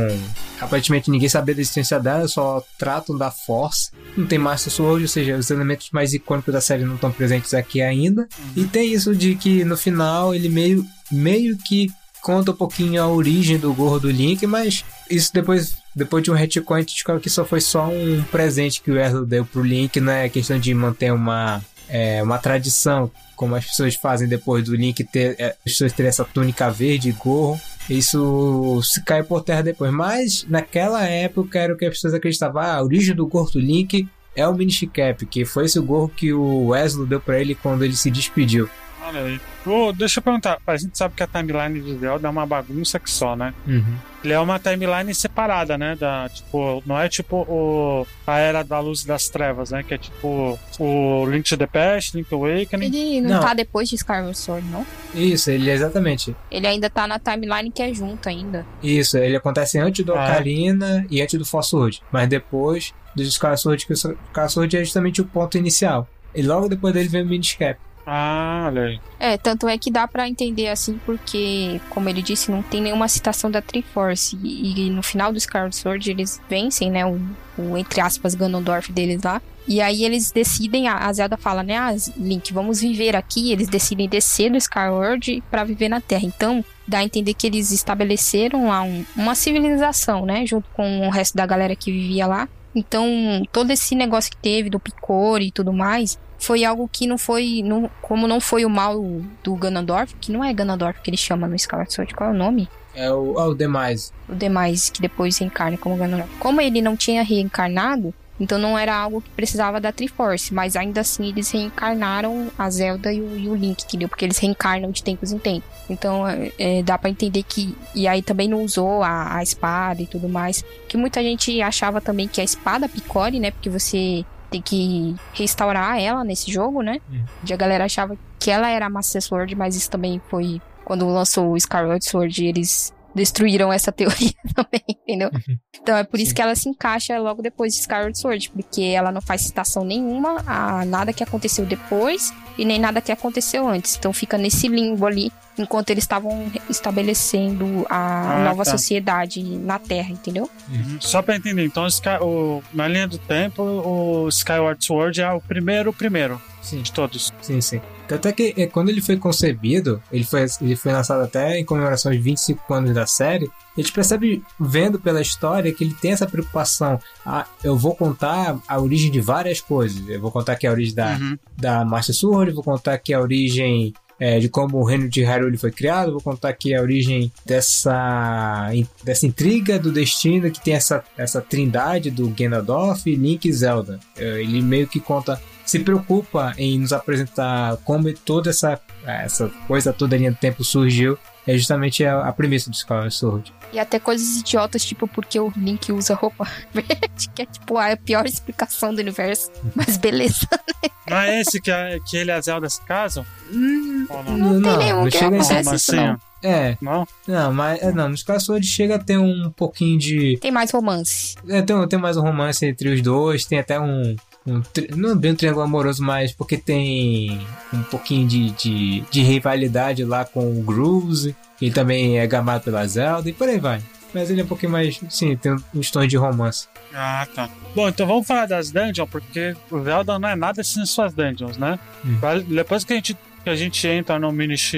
aparentemente ninguém sabia da existência dela, só tratam da Force. Não tem Master Sword, ou seja, os elementos mais icônicos da série não estão presentes aqui ainda. E tem isso de que no final ele meio, meio que conta um pouquinho a origem do gorro do Link, mas isso depois, depois de um retcon a gente descobre que só foi só um presente que o Erlo deu pro Link, não é questão de manter uma é, uma tradição, como as pessoas fazem depois do Link ter é, as pessoas terem essa túnica verde e gorro. Isso se cai por terra depois. Mas naquela época era o que as pessoas acreditavam. Ah, a origem do gorro do Link é o Minish Cap, que foi esse gorro que o Wesley deu para ele quando ele se despediu. Olha aí. Oh, deixa eu perguntar. A gente sabe que a timeline de Zelda é uma bagunça que só, né? Uhum. Ele é uma timeline separada, né? Da, tipo, não é tipo o, a Era da Luz e das Trevas, né? Que é tipo o Link to the Past, Link Awakening. Ele não, não. tá depois de Skyward Sword, não? Isso, ele é exatamente. Ele ainda tá na timeline que é junto ainda. Isso, ele acontece antes do ah. Ocarina e antes do Force World. Mas depois do Skyward Sword, que o Skyward Sword é justamente o ponto inicial. E logo depois dele vem o Minish Cap. Ah, olha aí. É, tanto é que dá para entender assim, porque, como ele disse, não tem nenhuma citação da Triforce. E, e no final do Skyward Sword eles vencem, né, o, o, entre aspas, Ganondorf deles lá. E aí eles decidem, a, a Zelda fala, né, ah, Link, vamos viver aqui. Eles decidem descer do Skyward para viver na Terra. Então, dá a entender que eles estabeleceram lá um, uma civilização, né, junto com o resto da galera que vivia lá. Então, todo esse negócio que teve do Picor e tudo mais, foi algo que não foi. Não, como não foi o mal do Ganondorf, que não é Ganondorf que ele chama no Skyward Sword, qual é o nome? É o, é o Demais. O Demais, que depois reencarna como Ganondorf. Como ele não tinha reencarnado, então não era algo que precisava da Triforce, mas ainda assim eles reencarnaram a Zelda e o, e o Link, entendeu? Porque eles reencarnam de tempos em tempos. Então é, é dá para entender que. E aí também não usou a, a, espada e tudo mais. Que muita gente achava também que a espada picore, né? Porque você tem que restaurar ela nesse jogo, né? Uhum. E a galera achava que ela era a Master Sword, mas isso também foi quando lançou o Scarlet Sword, eles destruíram essa teoria também, entendeu? Uhum. Então é por isso Sim. que ela se encaixa logo depois de Skyward Sword, porque ela não faz citação nenhuma a nada que aconteceu depois e nem nada que aconteceu antes. Então fica nesse limbo ali, enquanto eles estavam estabelecendo a ah, nova tá. sociedade na Terra, entendeu? Uhum. Só pra entender, então o, na linha do tempo, o Skyward Sword é o primeiro, o primeiro. Sim. De todos. Sim, sim. Tanto é que é, quando ele foi concebido, ele foi, ele foi lançado até em comemoração de 25 anos da série, a gente percebe, vendo pela história, que ele tem essa preocupação. Ah, eu vou contar a origem de várias coisas. Eu vou contar aqui a origem da, uhum. da Master Sword, vou contar aqui a origem é, de como o reino de Hyrule foi criado, vou contar aqui a origem dessa, dessa intriga do destino que tem essa, essa trindade do Ganondorf, Link e Zelda. É, ele meio que conta se preocupa em nos apresentar como toda essa, essa coisa toda linha do tempo surgiu é justamente a, a premissa do Skyward Sword. E até coisas idiotas, tipo, porque o Link usa roupa verde, que é tipo a pior explicação do universo. Mas beleza, né? Não é esse que, a, que ele e a Zelda se casam? Hum, não, não, tem nenhum não que acontece isso, assim, não. É, Não? não, mas é, não, no Skyward chega a ter um pouquinho de. Tem mais romance. É, tem, tem mais um romance entre os dois, tem até um. Um não bem um triângulo amoroso, mas porque tem um pouquinho de, de, de rivalidade lá com o Grooves, ele também é gamado pela Zelda e por aí vai. Mas ele é um pouquinho mais. Sim, tem uns tons de romance. Ah, tá. Bom, então vamos falar das dungeons, porque o Zelda não é nada sem suas dungeons, né? Hum. Depois que a gente, que a gente entra no Minish,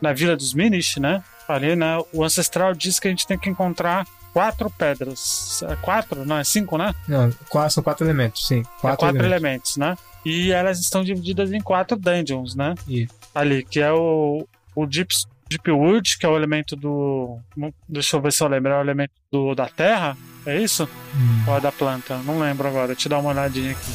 na Vila dos Minish, né? Ali, né? O Ancestral diz que a gente tem que encontrar quatro pedras. É Quatro? Não, é cinco, né? Não, quatro, são quatro elementos, sim. É Quatro, quatro elementos. elementos, né? E elas estão divididas em quatro dungeons, né? Isso. Ali, que é o, o Deep, Deep Wood, que é o elemento do. Deixa eu ver se eu lembro, é o elemento do, da terra. É isso? Hum. Ou é da planta? Não lembro agora. Deixa eu dar uma olhadinha aqui.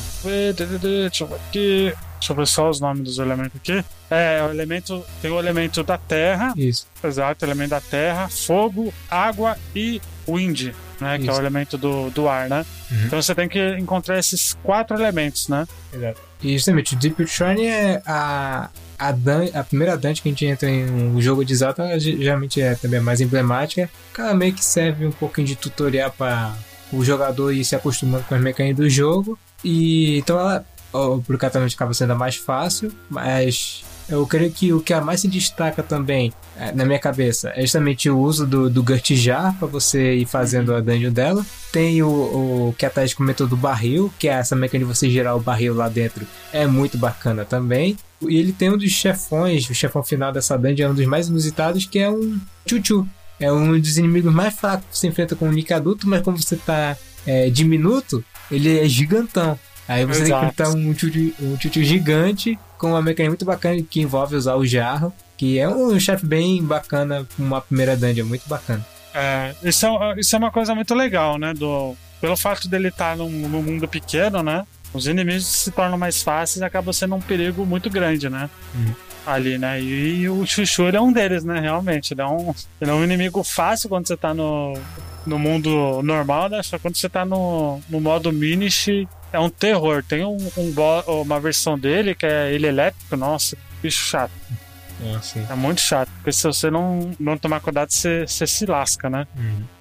Deixa eu ver aqui. Deixa eu ver só os nomes dos elementos aqui. É, o elemento. Tem o elemento da terra. Isso. Exato, elemento da terra, fogo, água e wind, né? Que é o Isso. elemento do, do ar, né? Uhum. Então você tem que encontrar esses quatro elementos, né? Exato. E justamente, o Deep Shrine é a, a, dun a primeira dungeon que a gente entra em um jogo de Zelda, ge- geralmente é também mais emblemática. Ela meio que serve um pouquinho de tutorial para o jogador ir se acostumando com as mecânicas do jogo. E então ela, obrigatoriamente, acaba sendo a mais fácil, mas eu creio que o que a mais se destaca também, eh, na minha cabeça, é justamente o uso do, do Gurt Jar para você ir fazendo a dungeon dela. Tem o, o que a Thaís comentou do barril, que é essa mecânica de você girar o barril lá dentro. É muito bacana também. E ele tem um dos chefões, o chefão final dessa dungeon é um dos mais inusitados, que é um Chuchu. É um dos inimigos mais fracos que você enfrenta com um Nick adulto, mas como você tá é, diminuto, ele é gigantão. Aí você tem Exato. que enfrentar um Chuchu, um gigante com uma mecânica muito bacana que envolve usar o jarro. Que é um chefe bem bacana, uma primeira dungeon, muito bacana. É, isso, é, isso é uma coisa muito legal, né? Do, pelo fato dele estar num, num mundo pequeno, né? Os inimigos se tornam mais fáceis e acaba sendo um perigo muito grande, né? Uhum. Ali, né? E, o Chuchu ele é um deles, né? Realmente. Ele é um, ele é um inimigo fácil quando você tá no, no mundo normal, né? Só quando você tá no, no modo Minish é um terror. Tem um, um uma versão dele que é ele elétrico, nossa, bicho chato. É muito chato, porque se você não, não tomar cuidado, você, você se lasca, né?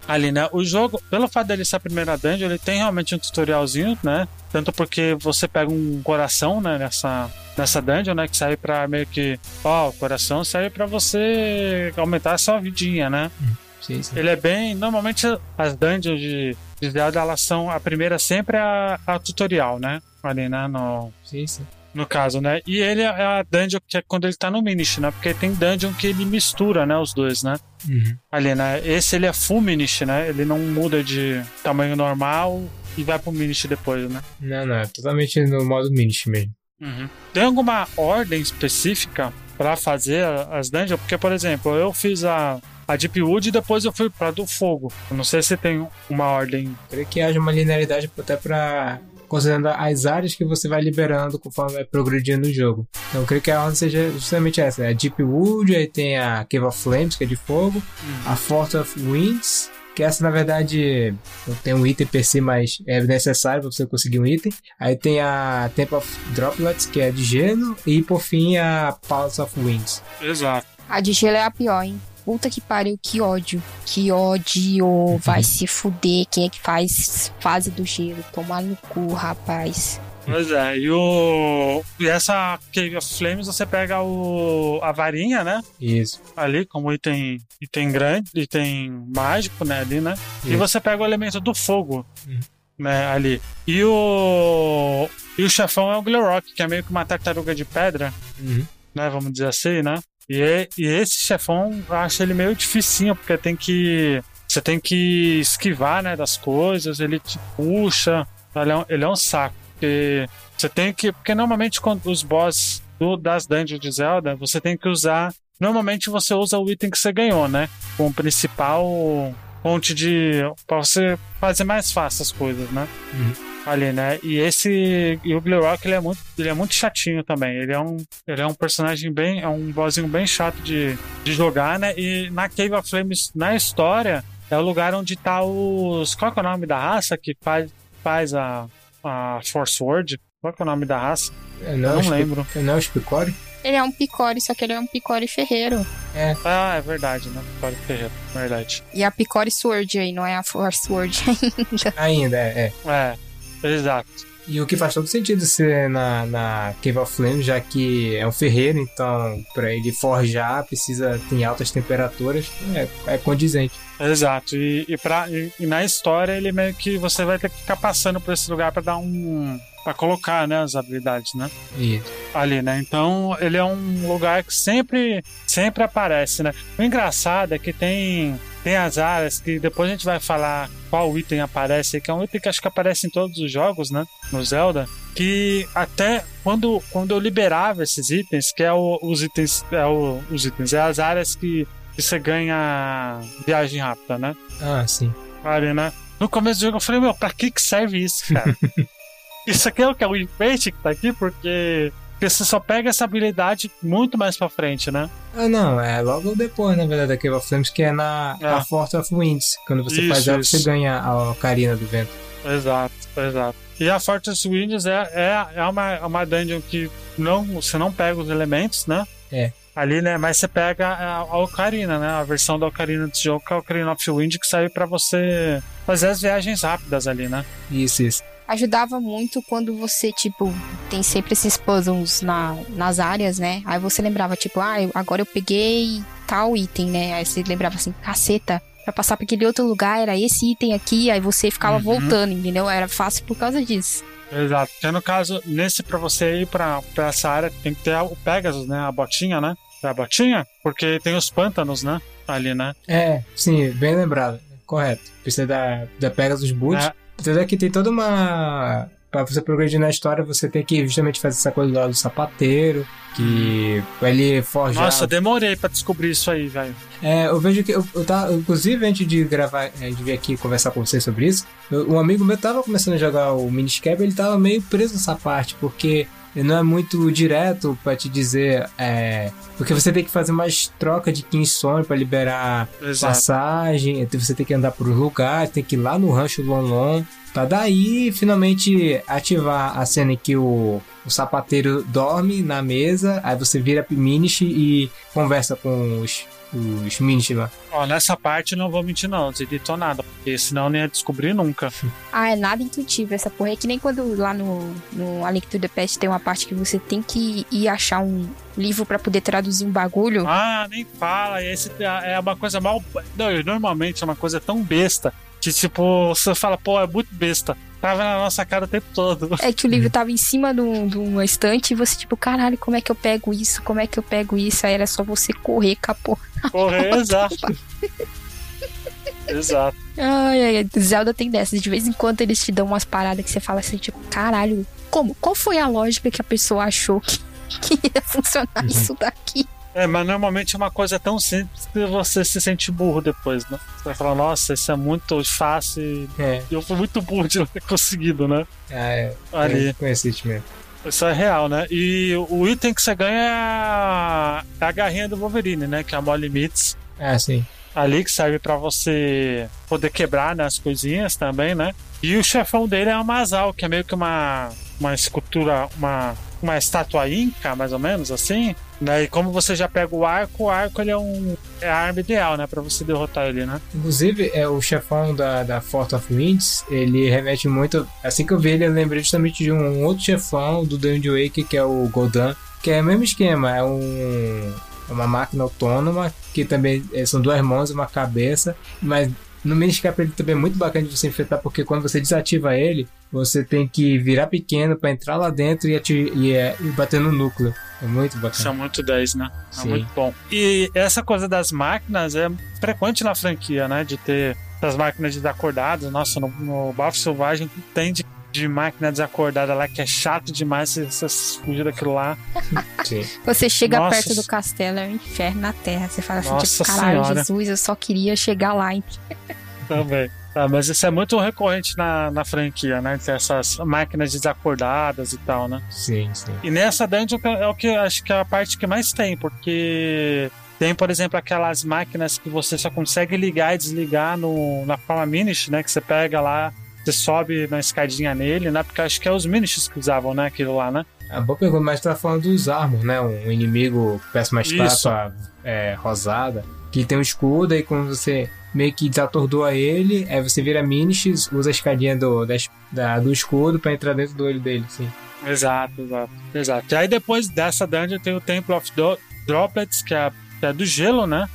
Ali, né? O jogo, pelo fato dele ser a primeira dungeon, ele tem realmente um tutorialzinho, né? Tanto porque você pega um coração, né? Nessa, nessa dungeon, né? Que serve pra meio que. Ó, o coração serve pra você aumentar a sua vidinha, né? Sim, sim. Ele é bem. Normalmente as dungeons de, de elas são. A primeira sempre é a, a tutorial, né? Ali, né? No, Sim, sim. no caso, né? E ele é a dungeon que é quando ele tá no Minish, né? Porque tem dungeon que ele mistura, né? Os dois, né? Uhum. Ali, né? Esse ele é full Minish, né? Ele não muda de tamanho normal e vai pro Minish depois, né? Não, não, é totalmente no modo Minish mesmo. Tem alguma ordem específica pra fazer as dungeons? Porque, por exemplo, eu fiz a, a Deep Wood e depois eu fui pra do fogo. Eu não sei se tem uma ordem. Creio que haja uma linearidade até pra. considerando as áreas que você vai liberando conforme vai progredindo no jogo. Então eu creio que a ordem seja justamente essa: é a Deep Wood, aí tem a Cave of Flames, que é de fogo, a Fort of Winds. Que essa, na verdade, não tem um item per si, mas é necessário para você conseguir um item. Aí tem a Temple of Droplets, que é de gelo. E, por fim, a Palace of Winds. Exato. A de gelo é a pior, hein? Puta que pariu, que ódio. Que ódio. Vai se fuder. Quem é que faz fase do gelo? Tomar no cu, rapaz. Pois é, e o. E essa Cave of Flames você pega o. a varinha, né? Isso. Ali, como item, item grande, item mágico, né? Ali, né? E Isso. você pega o elemento do fogo, Uhum. né? Ali. E o. E o chefão é o Glerock, que é meio que uma tartaruga de pedra, Uhum. Né? Vamos dizer assim, né? E, é- e esse chefão, eu acho ele meio dificinho, porque tem que. Você tem que esquivar, né, das coisas, ele te puxa. Ele é um, ele é um saco. Porque você tem que. Porque normalmente quando os boss do- das dungeons de Zelda, você tem que usar. Normalmente você usa o item que você ganhou, né? Como principal fonte de. pra você fazer mais fácil as coisas, né? Uhum. Ali, né? E esse. E o Glerock, ele é muito, ele é muito chatinho também. Ele é um, ele é um personagem bem. É um bossinho bem chato de, de jogar, né? E na Cave of Flames, na história, é o lugar onde tá os. Qual é o nome da raça que faz, faz a, a Force Word? Qual que é o nome da raça? É, Eu não o Spi- lembro. Não é o Spicore? Ele é um picore, só que ele é um picore ferreiro. Ah, é verdade, né? Pode Ferreira, verdade. E a picore sword aí, não é a force sword ainda. Ainda, é, é. É, exato. E o que faz todo sentido ser na, na Cave of Flame, já que é um ferreiro, então pra ele forjar precisa ter altas temperaturas, é, é condizente. Exato. E, e, pra, e, e na história ele meio que você vai ter que ficar passando por esse lugar pra dar um. pra colocar, né, as habilidades, né? Isso. ali, né? Então ele é um lugar que sempre, sempre aparece, né? O engraçado é que tem, tem as áreas que depois a gente vai falar qual item aparece, que é um item que acho que aparece em todos os jogos, né? No Zelda. Que até quando, quando eu liberava esses itens, que é o- os itens, é o- os itens, é as áreas que, que você ganha viagem rápida, né? Ah, sim. Ali, né? No começo do jogo eu falei, meu, pra que que serve isso, cara? isso aqui é o que? É o enfeite que tá aqui? Porque, porque você só pega essa habilidade muito mais pra frente, né? Ah, não, é logo depois, na verdade, da Cave of Flames, que é na, É. na Fort of Winds. Quando você Isso, faz ela, você ganha a Ocarina do Vento. Exato, exato. E a Fortress Winds é, é, é uma, é uma dungeon que não, você não pega os elementos, né? É. Ali, né? Mas você pega a, a Ocarina, né? A versão da Ocarina desse jogo, que é a Ocarina of Wind, que serve pra você fazer as viagens rápidas ali, né? Isso, isso. Ajudava muito quando você, tipo, tem sempre esses puzzles na, nas áreas, né? Aí você lembrava, tipo, ah, agora eu peguei tal item, né? Aí você lembrava assim, caceta, pra passar pra aquele outro lugar era esse item aqui, aí você ficava Uhum. voltando, entendeu? Era fácil por causa disso. Exato. Porque no caso, nesse pra você ir pra, pra essa área, tem que ter o Pegasus, né? A botinha, né? É a botinha? Porque tem os pântanos, né? Ali, né? É, sim, bem lembrado. Correto. Precisa da, da Pegasus Boot. É. Apesar que tem toda uma. Pra você progredir na história, você tem que justamente fazer essa coisa lá do sapateiro, que pra ele forjar. Nossa, demorei pra descobrir isso aí, velho. É, eu vejo que eu, eu tava, inclusive antes de gravar, é, de vir aqui conversar com vocês sobre isso, eu- um amigo meu tava começando a jogar o Miniscap, ele tava meio preso nessa parte, porque ele não é muito direto pra te dizer, é, porque você tem que fazer mais troca de Kingston pra liberar Exato. passagem, você tem que andar por lugares, tem que ir lá no rancho Lonlon, pra daí finalmente ativar a cena em que o, o sapateiro dorme na mesa, aí você vira Minish e conversa com os, os lá. Ó, nessa parte eu não vou mentir, não. Não editou nada, porque senão eu nem ia descobrir nunca. Ah, é nada intuitivo essa porra. É que nem quando lá no, no A Link to the Past tem uma parte que você tem que ir achar um livro pra poder traduzir um bagulho. Ah, nem fala. Esse é uma coisa mal. Não, normalmente é uma coisa tão besta que, tipo, você fala, pô, é muito besta. Tava na nossa cara o tempo todo. É que o livro tava em cima de, um- de uma estante e você, tipo, caralho, como é que eu pego isso? Como é que eu pego isso? Aí era só você correr, capô. Correr, exato. exato. Ai, ai, ai. Zelda tem dessas. De vez em quando eles te dão umas paradas que você fala assim, tipo, caralho, como? Qual foi a lógica que a pessoa achou que, que ia funcionar isso daqui? É, mas normalmente é uma coisa tão simples que você se sente burro depois, né? Você vai falar, nossa, isso é muito fácil É, eu fui muito burro de não ter conseguido, né? é, Ali. é conhecido mesmo. Isso é real, né? E o item que você ganha é a, é a garrinha do Wolverine, né? Que é a Molly Meats. Ah, sim. ali que serve pra você poder quebrar né, as coisinhas também, né? E o chefão dele é uma Mazal, que é meio que uma, uma escultura, uma, uma estátua inca, mais ou menos, assim. Né? E como você já pega o arco, o arco ele é, um, é a arma ideal, né? Pra você derrotar ele, né? Inclusive, é o chefão da, da Fort of Winds, ele remete muito. Assim que eu vi ele, eu lembrei justamente de um outro chefão do Dungeon Wake, que é o Goldan, que é o mesmo esquema, é um. uma máquina autônoma, que também é, são duas mãos e uma cabeça, mas no Miniscap ele também é muito bacana de você enfrentar, porque quando você desativa ele, você tem que virar pequeno pra entrar lá dentro e, e, é, e bater no núcleo. É muito Isso é bacana. muito 10, né? É Sim. muito bom. E essa coisa das máquinas é frequente na franquia, né? De ter as máquinas desacordadas. Nossa, no, no Bafo Selvagem tem de, de máquina desacordada lá que é chato demais você, você fugir daquilo lá. Sim. Você chega Nossa. perto do castelo, é um inferno na terra. Você fala assim, Nossa tipo, caralho, Senhora. Jesus, eu só queria chegar lá. Também. Ah, mas isso é muito recorrente na, na franquia, né? Ter essas máquinas desacordadas e tal, né? Sim, sim. E nessa dungeon que é o que eu acho que é a parte que mais tem, porque tem, por exemplo, aquelas máquinas que você só consegue ligar e desligar no, na forma Minish, né? Que você pega lá, você sobe na escadinha nele, né? Porque acho que é os Minishes que usavam, né? Aquilo lá, né? A boa pergunta, mas tá falando dos Armor, né? Um inimigo que parece uma estátua é, rosada, que tem um escudo, aí quando você meio que desatordoa ele, aí você vira Minish, usa a escadinha do, da, do escudo pra entrar dentro do olho dele, sim. Exato, exato, exato. E aí depois dessa dungeon tem o Temple of Do- Droplets, que é, que é do gelo, né?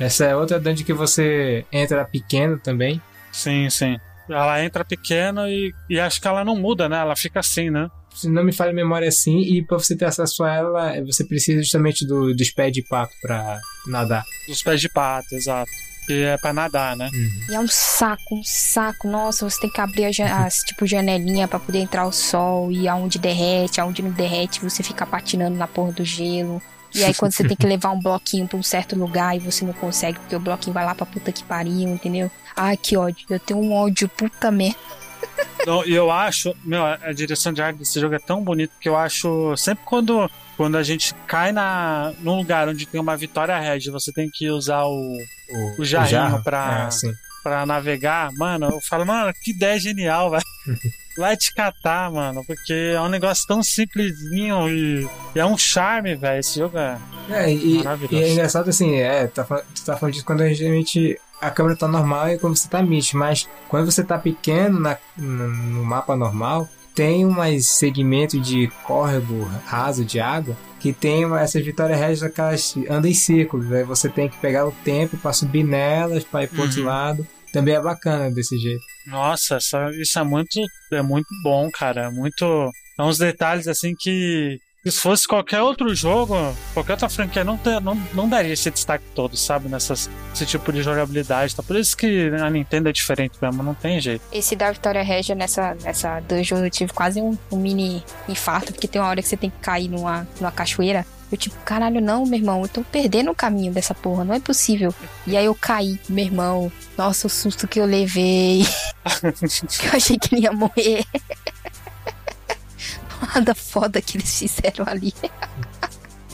Essa é outra dungeon que você entra pequeno também. Sim, sim. Ela entra pequena e, e acho que ela não muda, né? Ela fica assim, né? Se não me falha a memória assim, e pra você ter acesso a ela, você precisa justamente do, dos pés de pato pra nadar. Dos pés de pato, exato. Que é pra nadar, né? E é um saco, um saco. Nossa, você tem que abrir a ja- as tipo janelinha pra poder entrar o sol e aonde derrete, aonde não derrete, você fica patinando na porra do gelo. E aí quando você tem que levar um bloquinho pra um certo lugar e você não consegue porque o bloquinho vai lá pra puta que pariu, entendeu? Ai, que ódio. Eu tenho um ódio puta merda. Então, E eu acho, meu, a direção de arte desse jogo é tão bonita que eu acho sempre quando quando a gente cai na num lugar onde tem uma vitória red, você tem que usar o O jarrinho jarro. Pra- navegar, mano, eu falo, mano, que ideia genial, velho. Vai te catar, mano, porque é um negócio tão simplesinho e, e é um charme, velho. Esse jogo é. É, e, Maravilhoso. e é engraçado assim, é, tá, tu tá falando disso quando a gente. A câmera tá normal e quando você tá mid, mas quando você tá pequeno na, no mapa normal, tem umas segmentos de córrego raso de água que tem essas vitórias régias aquelas andam em círculos, aí você tem que pegar o tempo pra subir nelas, pra ir pro outro Uhum. lado. Também é bacana desse jeito. Nossa, isso é muito, é muito bom, cara. É muito. É uns detalhes assim que. Se fosse qualquer outro jogo, qualquer outra franquia, não, ter- não, não daria esse destaque todo, sabe? Nessas, esse tipo de jogabilidade. Tá? Por isso que a Nintendo é diferente mesmo, não tem jeito. Esse da Vitória Regia nessa, nessa dungeon eu tive quase um, um mini infarto, porque tem uma hora que você tem que cair numa, numa cachoeira. Eu tipo, caralho, não, meu irmão, eu tô perdendo o caminho dessa porra, não é possível. E aí eu caí, meu irmão. Nossa, o susto que eu levei. eu achei que ele ia morrer. Nada foda que eles fizeram ali.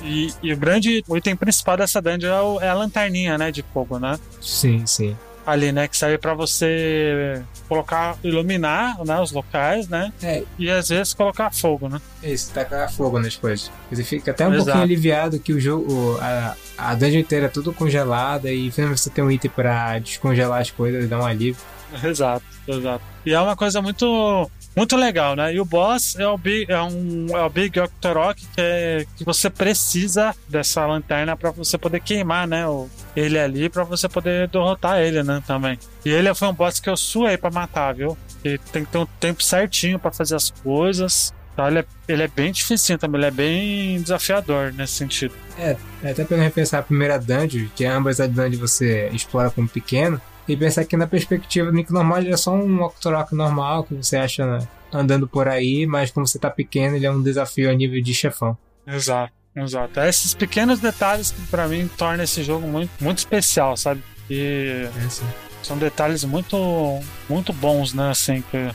E, e o grande o item principal dessa dungeon é, o- é a lanterninha, né? De fogo, né? Sim, sim. Ali, né? Que serve pra você colocar, iluminar né, os locais, né? É. E às vezes colocar fogo, né? Isso, tacar fogo nas coisas. Você fica até um Exato. pouquinho aliviado que o jogo, a, a dungeon inteira é tudo congelada e finalmente você tem um item pra descongelar as coisas e dar um alívio. Exato, exato. E é uma coisa muito muito legal, né? E o boss é o Big, é um, é o Big Octorok, que, é, que você precisa dessa lanterna pra você poder queimar, né? O, ele ali pra você poder derrotar ele, né? Também. E ele foi um boss que eu suei pra matar, viu? E tem que ter um tempo certinho pra fazer as coisas. Tá? Ele, é, ele é bem difícil também, ele é bem desafiador nesse sentido. É, até pelo repensar a primeira dungeon, que ambas as dungeons você explora como pequeno, e pensar que na perspectiva do Nick normal ele é só um Octorok normal que você acha né, andando por aí, mas como você tá pequeno, ele é um desafio a nível de chefão. Exato, exato. É esses pequenos detalhes que pra mim tornam esse jogo muito, muito especial, sabe? E É são detalhes muito, muito bons, né? Assim, que...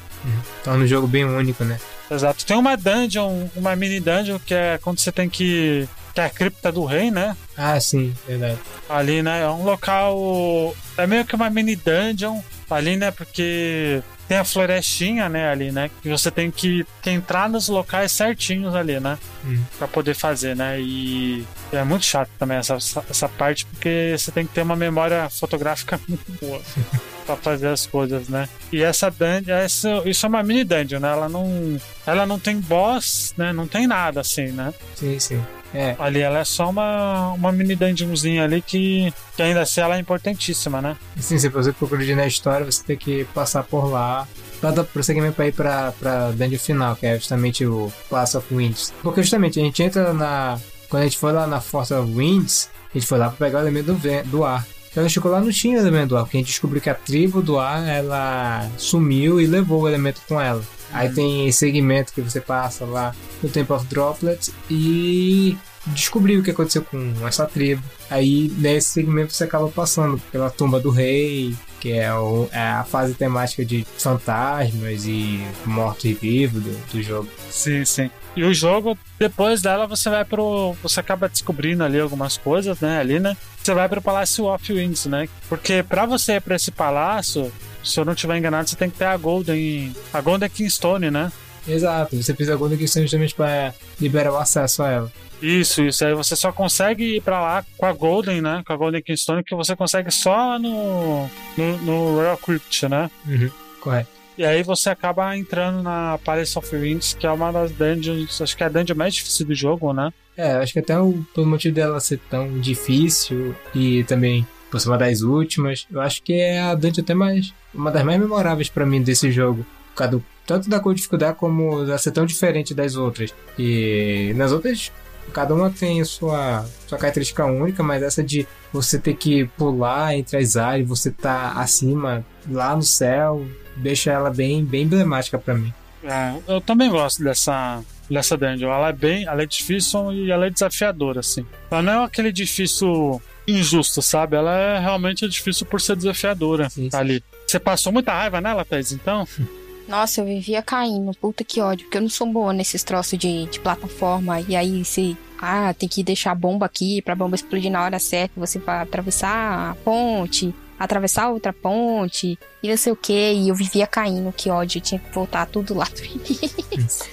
Torna um jogo bem único, né? Exato. Tem uma dungeon, uma mini dungeon que é quando você tem que. Que é a cripta do rei, né? Ah, sim, verdade. Ali, né? É um local. É meio que uma mini dungeon ali, né? Porque tem a florestinha, né? Ali, né? Que você tem que, que entrar nos locais certinhos ali, né? Hum. Pra poder fazer, né? E é muito chato também essa, essa, parte, porque você tem que ter uma memória fotográfica muito boa. pra fazer as coisas, né? E essa dungeon, essa, isso é uma mini dungeon, né? Ela não, ela não tem boss, né? Não tem nada assim, né? Sim, sim. É, Ali ela é só uma, uma mini dungeonzinha ali que, que ainda assim ela é importantíssima, né? Sim, se você progredir na história, você tem que passar por lá pra dar prosseguimento pra ir pra, pra dungeon final, que é justamente o Pass of Winds. Porque justamente a gente entra na. Quando a gente foi lá na of Winds, a gente foi lá pra pegar o elemento do, do ar. Quando a gente chegou lá não tinha o elemento do ar, porque a gente descobriu que a tribo do ar ela sumiu e levou o elemento com ela. Aí tem segmento que você passa lá no Temple of Droplets e descobrir o que aconteceu com essa tribo. Aí nesse segmento você acaba passando pela tumba do rei, que é, o- é a fase temática de fantasmas e mortos e vivos do, do jogo. Sim, sim. E o jogo, depois dela, você vai pro. Você acaba descobrindo ali algumas coisas, né? Ali, né? Você vai pro Palácio of Winds, né? Porque pra você ir pra esse palácio, se eu não estiver enganado, você tem que ter a Golden. A Golden Kingstone, né? Exato, você fez a Golden Keystone justamente para liberar o acesso a ela. Isso, isso. Aí você só consegue ir pra lá com a Golden, né? Com a Golden Keystone, que você consegue só no, no, no Royal Crypt, né? Uhum, correto. E aí você acaba entrando na Palace of Winds, que é uma das dungeons, acho que é a dungeon mais difícil do jogo, né? É, acho que até o, pelo motivo dela ser tão difícil e também por ser uma das últimas, eu acho que é a dungeon até mais, uma das mais memoráveis para mim desse jogo. Por causa do, tanto da dificuldade como ela ser tão diferente das outras. E nas outras Cada uma tem sua, sua característica única, mas essa de você ter que pular entre as áreas, você tá acima, lá no céu, deixa ela bem, bem emblemática para mim. É, eu também gosto dessa, dessa dungeon. Ela é bem, ela é difícil e ela é desafiadora, assim. Ela não é aquele difícil injusto, sabe? Ela é realmente difícil por ser desafiadora sim, sim. ali. Você passou muita raiva nela, Thais, então? Nossa, eu vivia caindo, puta que ódio, porque eu não sou boa nesses troços de, de plataforma. E aí se. Ah, tem que deixar a bomba aqui pra bomba explodir na hora certa. Você vai atravessar a ponte, atravessar outra ponte, e não sei o que. E eu vivia caindo, que ódio, eu tinha que voltar tudo lá do início.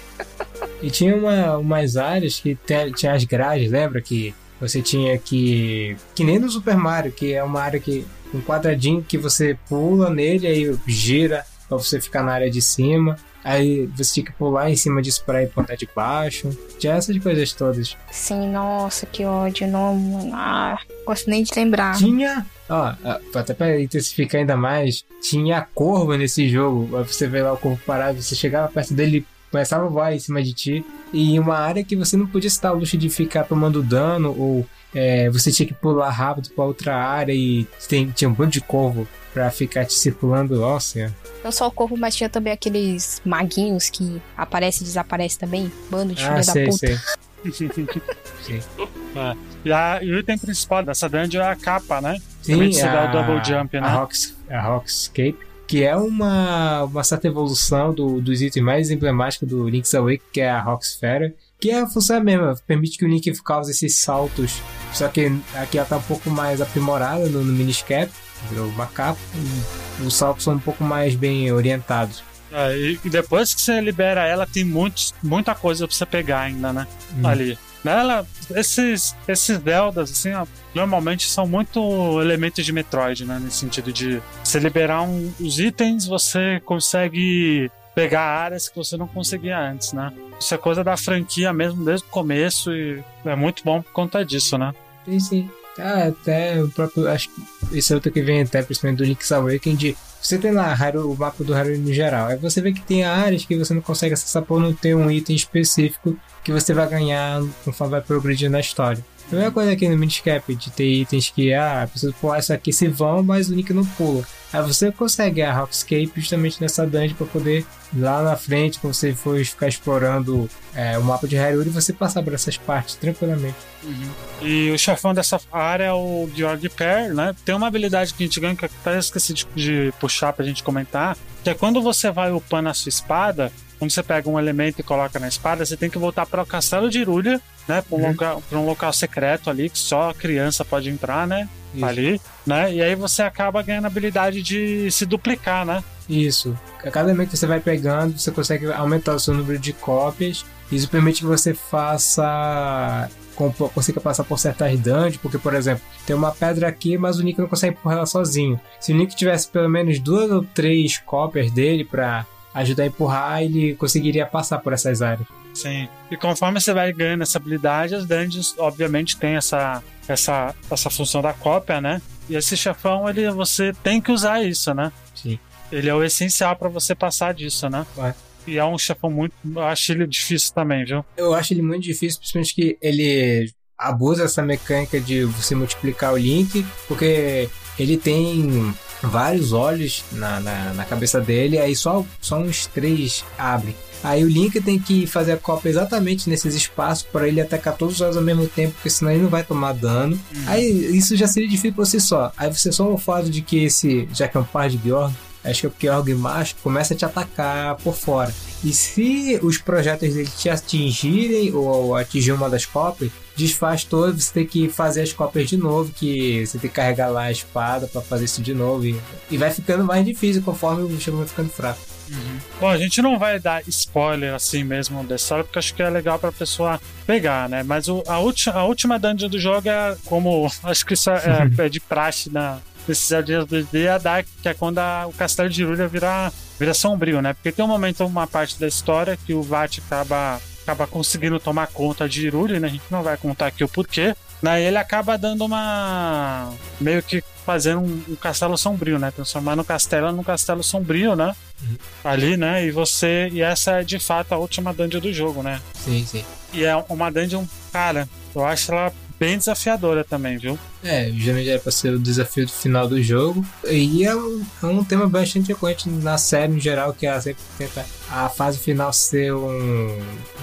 E tinha uma, umas áreas que tinha as grades, lembra? Que você tinha que. Que nem no Super Mario, que é uma área que. Um quadradinho que você pula nele, aí gira pra você ficar na área de cima. Aí você tinha que pular em cima disso pra ir pra andar de baixo. Tinha essas coisas todas. Sim, nossa, que ódio. Não, ah, gosto nem de lembrar. Tinha. Ó, até pra intensificar ainda mais, tinha corvo nesse jogo. Aí você vê lá o corvo parado, você chegava perto dele, começava a voar em cima de ti. E uma área que você não podia se dar o luxo de ficar tomando dano ou é, você tinha que pular rápido para outra área e tem, tinha um bando de corvo para ficar te circulando. Nossa. Não só o corvo, mas tinha também aqueles maguinhos que aparece e desaparece também. Bando de ah, filha da puta. Sei. Sim. É. E, a, e o item principal dessa dungeon é a capa, né? Sim, você a, o double jump, né? A, Rox, a Rockscape, que é uma, uma certa evolução do, dos itens mais emblemáticos do Link's Awakening, que é a Roxfera que é a função é a mesma, permite que o Link cause esses saltos. Só que aqui ela tá um pouco mais aprimorada no, no miniscap, virou uma capa, e os saltos são um pouco mais bem orientados. É, e depois que você libera ela, tem muitos, muita coisa pra você pegar ainda, né? Hum. Ali. Nela, esses, esses Deldas, assim, ó, normalmente são muito elementos de Metroid, né? Nesse sentido de você liberar um, os itens, você consegue pegar áreas que você não conseguia antes, né? Isso é coisa da franquia mesmo desde o começo e é muito bom por conta disso, né? Sim, sim. Ah, até o próprio. Acho que esse é outro que vem até, principalmente do Link's Awakening, de você tem lá o mapa do Hyrule no geral. Aí você vê que tem áreas que você não consegue acessar por não ter um item específico que você vai ganhar conforme vai progredir na história. A mesma coisa aqui no Miniscap, de ter itens que, ah, preciso pular isso aqui se vão, mas o Link não pula. Aí você consegue a Rockscape justamente nessa dungeon para poder lá na frente, quando você for ficar explorando é, o mapa de Hyrule, você passar por essas partes tranquilamente. Uhum. E o chefão dessa área é o Georg Per, né? Tem uma habilidade que a gente ganha que até esqueci de, de puxar pra gente comentar, que é quando você vai upando a sua espada, quando você pega um elemento e coloca na espada, você tem que voltar para o castelo de Irulha, né? Para um, uhum. local, um local secreto ali que só a criança pode entrar, né? Isso. Ali, né? E aí você acaba ganhando a habilidade de se duplicar, né? Isso. A cada elemento que você vai pegando, você consegue aumentar o seu número de cópias. Isso permite que você faça consiga passar por certas dungeons, porque, por exemplo, tem uma pedra aqui, mas o Nick não consegue empurrar ela sozinho. Se o Nick tivesse pelo menos duas ou três cópias dele para ajudar a empurrar, ele conseguiria passar por essas áreas. Sim. E conforme você vai ganhando essa habilidade, as dungeons, obviamente, tem essa, essa, essa função da cópia, né? E esse chefão, ele, você tem que usar isso, né? Sim. Ele é o essencial para você passar disso, né? Ué. E é um chefão muito. Eu acho ele difícil também, viu? Eu acho ele muito difícil, principalmente que ele abusa essa mecânica de você multiplicar o link, porque ele tem vários olhos na, na, na, cabeça dele, aí só, só uns três abrem. Aí o Link tem que fazer a cópia exatamente nesses espaços para ele atacar todos os olhos ao mesmo tempo, porque senão ele não vai tomar dano. Uhum. Aí isso já seria difícil por si só. Aí você só o fato de que esse, já que é um par de Bjorn, acho que é porque Org macho começa a te atacar por fora. E se os projéteis dele te atingirem ou atingir uma das cópias, desfaz todo, você tem que fazer as cópias de novo, que você tem que carregar lá a espada para fazer isso de novo. E, e, vai ficando mais difícil conforme o bicho vai ficando fraco. Bom, a gente não vai dar spoiler assim mesmo dessa história, porque acho que é legal pra pessoa pegar, né? Mas o- a, última, a última dungeon do jogo é como. Acho que isso é, é de praxe na, nesses Zeldinhas 2D, é a Dark, que é quando a- o castelo de Hyrule vira, vira sombrio, né? Porque tem um momento, uma parte da história que o Vat acaba, acaba conseguindo tomar conta de Hyrule, né? A gente não vai contar aqui o porquê. Né? Ele acaba dando uma. meio que fazendo um, um castelo sombrio, né? Transformando o castelo num castelo sombrio, né? Ali, né? E você. E essa é de fato a última dungeon do jogo, né? Sim, sim. E é uma dungeon, cara, eu acho ela bem desafiadora também, viu? É, geralmente era pra ser o desafio do final do jogo. E é um, é um tema bastante frequente na série em geral, que ela sempre tenta a fase final ser um-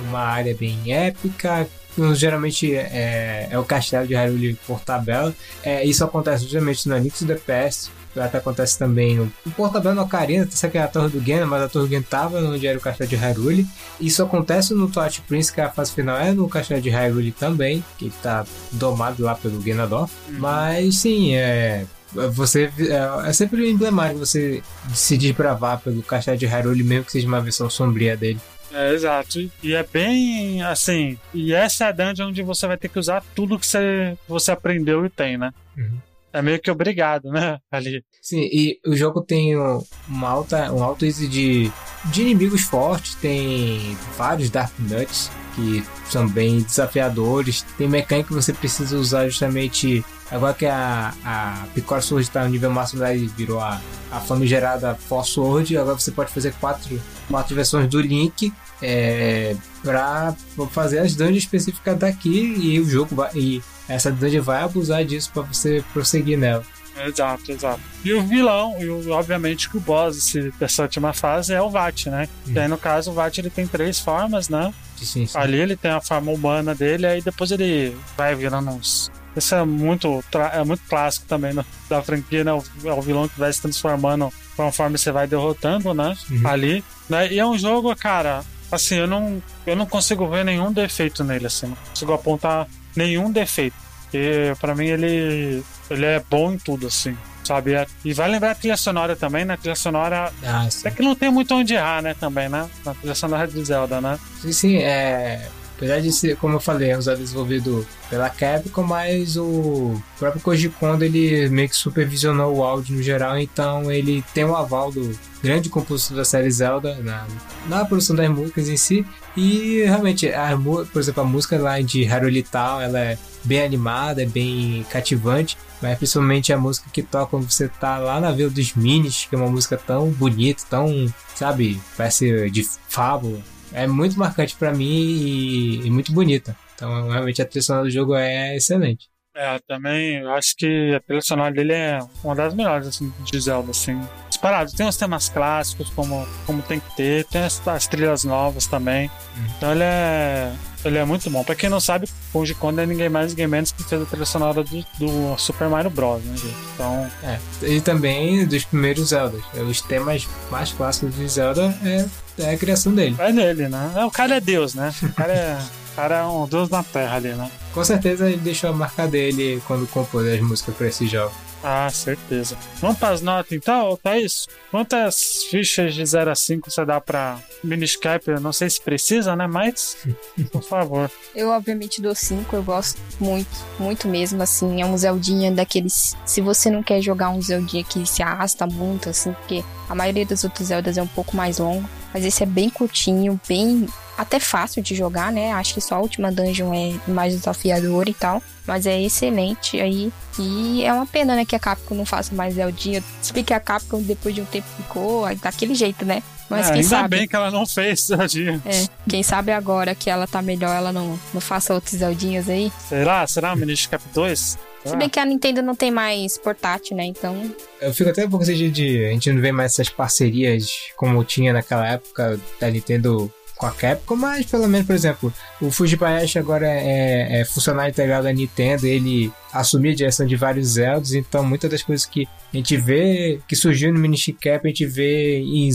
uma área bem épica. Então, Geralmente é, é o castelo de Hyrule por tabela. É, isso acontece geralmente no Link to the Past. Até acontece também no, no Portabella no Ocarina, sabe que é a Torre do Gena, mas a Torre do Gena tava onde era o castelo de Hyrule. Isso acontece no Twilight Prince, que a fase final é no castelo de Hyrule também, que tá domado lá pelo Ganondorf. Mas sim, é. Você é, é sempre emblemático você se desbravar pelo castelo de Hyrule, mesmo que seja uma versão sombria dele. É, exato. E é bem assim. E essa é a dungeon onde você vai ter que usar tudo que você, você aprendeu e tem, né? Uhum. É meio que obrigado, né? Ali. Sim, e o jogo tem um, uma alta, um alto índice de, de inimigos fortes, tem vários Dark Nuts que são bem desafiadores, tem mecânica que você precisa usar justamente. Agora que a, a Picor Sword está no nível máximo lá e virou a, a famigerada Force Sword, agora você pode fazer quatro, quatro versões do Link é, para fazer as dungeons específicas daqui e o jogo vai. E essa dungeon vai abusar disso para você prosseguir nela. Exato, exato. E o vilão, e o- obviamente que o boss dessa última fase é o Vat, né? E aí, no caso, o Vat ele tem três formas, né? Sim, sim. Ali ele tem a forma humana dele, aí depois ele vai virando uns. Isso é muito, é muito clássico também no- da franquia, né? O, é o vilão que vai se transformando conforme você vai derrotando, né? Uhum. Ali. Né? E é um jogo, cara, assim, eu não, eu não consigo ver nenhum defeito nele, assim. Não consigo apontar nenhum defeito. Porque pra mim ele, ele é bom em tudo, assim. Sabe? E vai lembrar a trilha sonora também, né? A trilha sonora. Ah. É que não tem muito onde errar, né? Também, né? Na trilha sonora de Zelda, né? Sim, sim, é. Apesar de ser, como eu falei, é um Zelda desenvolvido pela Capcom, mas o próprio Koji Kondo ele meio que supervisionou o áudio no geral, então ele tem o aval do grande compositor da série Zelda na, na produção das músicas em si. E realmente, a, por exemplo, a música lá de Hyrule Town, ela é bem animada, é bem cativante, mas principalmente a música que toca quando você tá lá na Vila dos Minis, que é uma música tão bonita, tão, sabe, parece de fábula. É muito marcante pra mim e, e muito bonita. Então, realmente a trilha sonora do jogo é excelente. É, também acho que a trilha sonora dele é uma das melhores assim, de Zelda, assim. Disparado. Tem os temas clássicos, como, como tem que ter, tem as, as trilhas novas também. Então ele é. Ele é muito bom. Pra quem não sabe, o Koji Kondo é ninguém mais, ninguém menos que fez a trilha sonora do, do Super Mario Bros, né, gente? Então, É. E também dos primeiros Zeldas. Os temas mais clássicos de Zelda é, é a criação dele. é dele, né? É, o cara é Deus, né? O cara é, o cara é um Deus na Terra ali, né? Com certeza ele deixou a marca dele quando compôs as músicas pra esse jogo. Ah, certeza. Vamos para as notas então, Thaís? Quantas fichas de 0 a 5 você dá pra Miniscape? Eu não sei se precisa, né? Mas, por favor. Eu, obviamente, dou 5. Eu gosto muito, muito mesmo, assim. É um Zeldinha daqueles... Se você não quer jogar um Zeldinha que se arrasta muito, assim, porque a maioria dos outros Zeldas é um pouco mais longo. Mas esse é bem curtinho, bem... Até fácil de jogar, né? Acho que só a última dungeon é mais desafiadora e tal. Mas é excelente aí. E é uma pena, né, que a Capcom não faça mais Zeldinha. Se bem que a Capcom, depois de um tempo, ficou daquele jeito, né? Mas É, quem ainda sabe... bem que ela não fez Zeldinha. É, quem sabe agora que ela tá melhor, ela não, não faça outros Zeldinhas aí. Será? Será o Miniscape 2? Se bem que a Nintendo não tem mais portátil, né? Então, Eu fico até um pouco de. A gente não vê mais essas parcerias como tinha naquela época da Nintendo com a Capcom, mas pelo menos, por exemplo, o Fujibayashi agora é, é funcionário integral da Nintendo, ele assumiu a direção de vários Zeldas, então muitas das coisas que a gente vê, que surgiu no Minish Cap, a gente vê em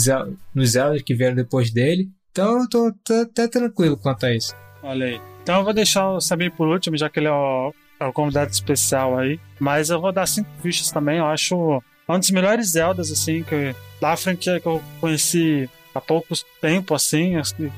nos Zeldas que vieram depois dele. Então eu tô, tô até tranquilo quanto a isso. Olha aí. Então eu vou deixar o Samir por último, já que ele é o, é o convidado especial aí. Mas eu vou dar cinco fichas também. Eu acho um dos melhores Zeldas, assim, que da franquia que eu conheci há pouco tempo, assim,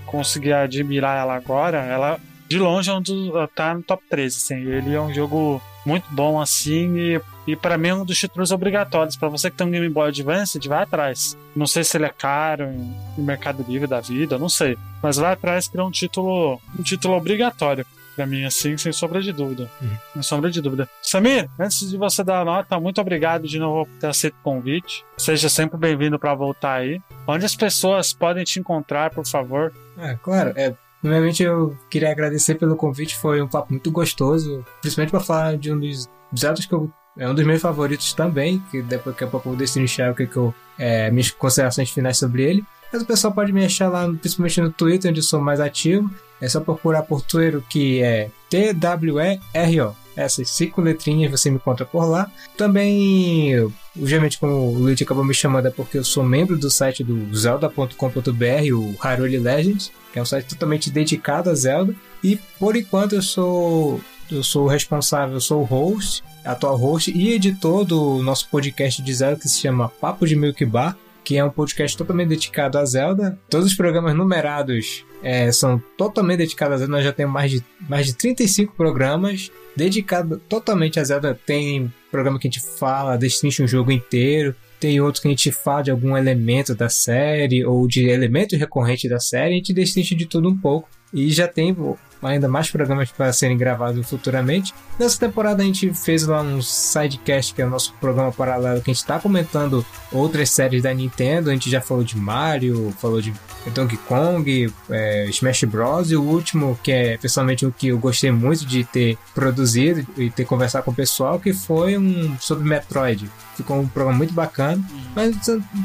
consegui admirar ela agora. Ela, de longe, é um dos, tá no top 13, assim. Ele é um jogo muito bom, assim, e, e para mim é um dos títulos obrigatórios. para você que tem um Game Boy Advance, vai atrás. Não sei se ele é caro em, em Mercado Livre da vida, não sei. Mas vai atrás que é um título, um título obrigatório para mim, assim, sem sombra de dúvida. Uhum. Sem sombra de dúvida. Samir, antes de você dar a nota, muito obrigado de novo por ter aceito o convite. Seja sempre bem-vindo para voltar aí. Onde as pessoas podem te encontrar, por favor? É, claro. É, primeiramente, eu queria agradecer pelo convite. Foi um papo muito gostoso, principalmente para falar de um dos Zeldas que eu é um dos meus favoritos também, que depois que a pouco eu vou destrinchar o que, que eu. É, minhas considerações finais sobre ele. Mas o pessoal pode me achar lá, principalmente no Twitter, onde eu sou mais ativo. É só procurar por Twitter que é T-W-E-R-O. Essas cinco letrinhas você me encontra por lá. Também, obviamente, como o Luigi acabou me chamando, é porque eu sou membro do site do Zelda.com.br, o Hyrule Legends, que é um site totalmente dedicado a Zelda. E por enquanto eu sou eu sou o responsável, sou o host, atual host e editor do nosso podcast de Zelda que se chama Papo de Milk Bar que é um podcast totalmente dedicado a Zelda. Todos os programas numerados é, são totalmente dedicados a Zelda. Nós já temos mais de, mais de 35 programas dedicados totalmente a Zelda. Tem programa que a gente fala, destrincha um jogo inteiro. Tem outros que a gente fala de algum elemento da série ou de elemento recorrente da série. A gente destrincha de tudo um pouco. E já tem ainda mais programas para serem gravados futuramente. Nessa temporada a gente fez lá um sidecast, que é o nosso programa paralelo, que a gente está comentando outras séries da Nintendo. A gente já falou de Mario, falou de Donkey Kong, é, Smash Bros. E o último, que é pessoalmente o que eu gostei muito de ter produzido e ter conversado com o pessoal, que foi um sobre Metroid. Ficou um programa muito bacana. Mas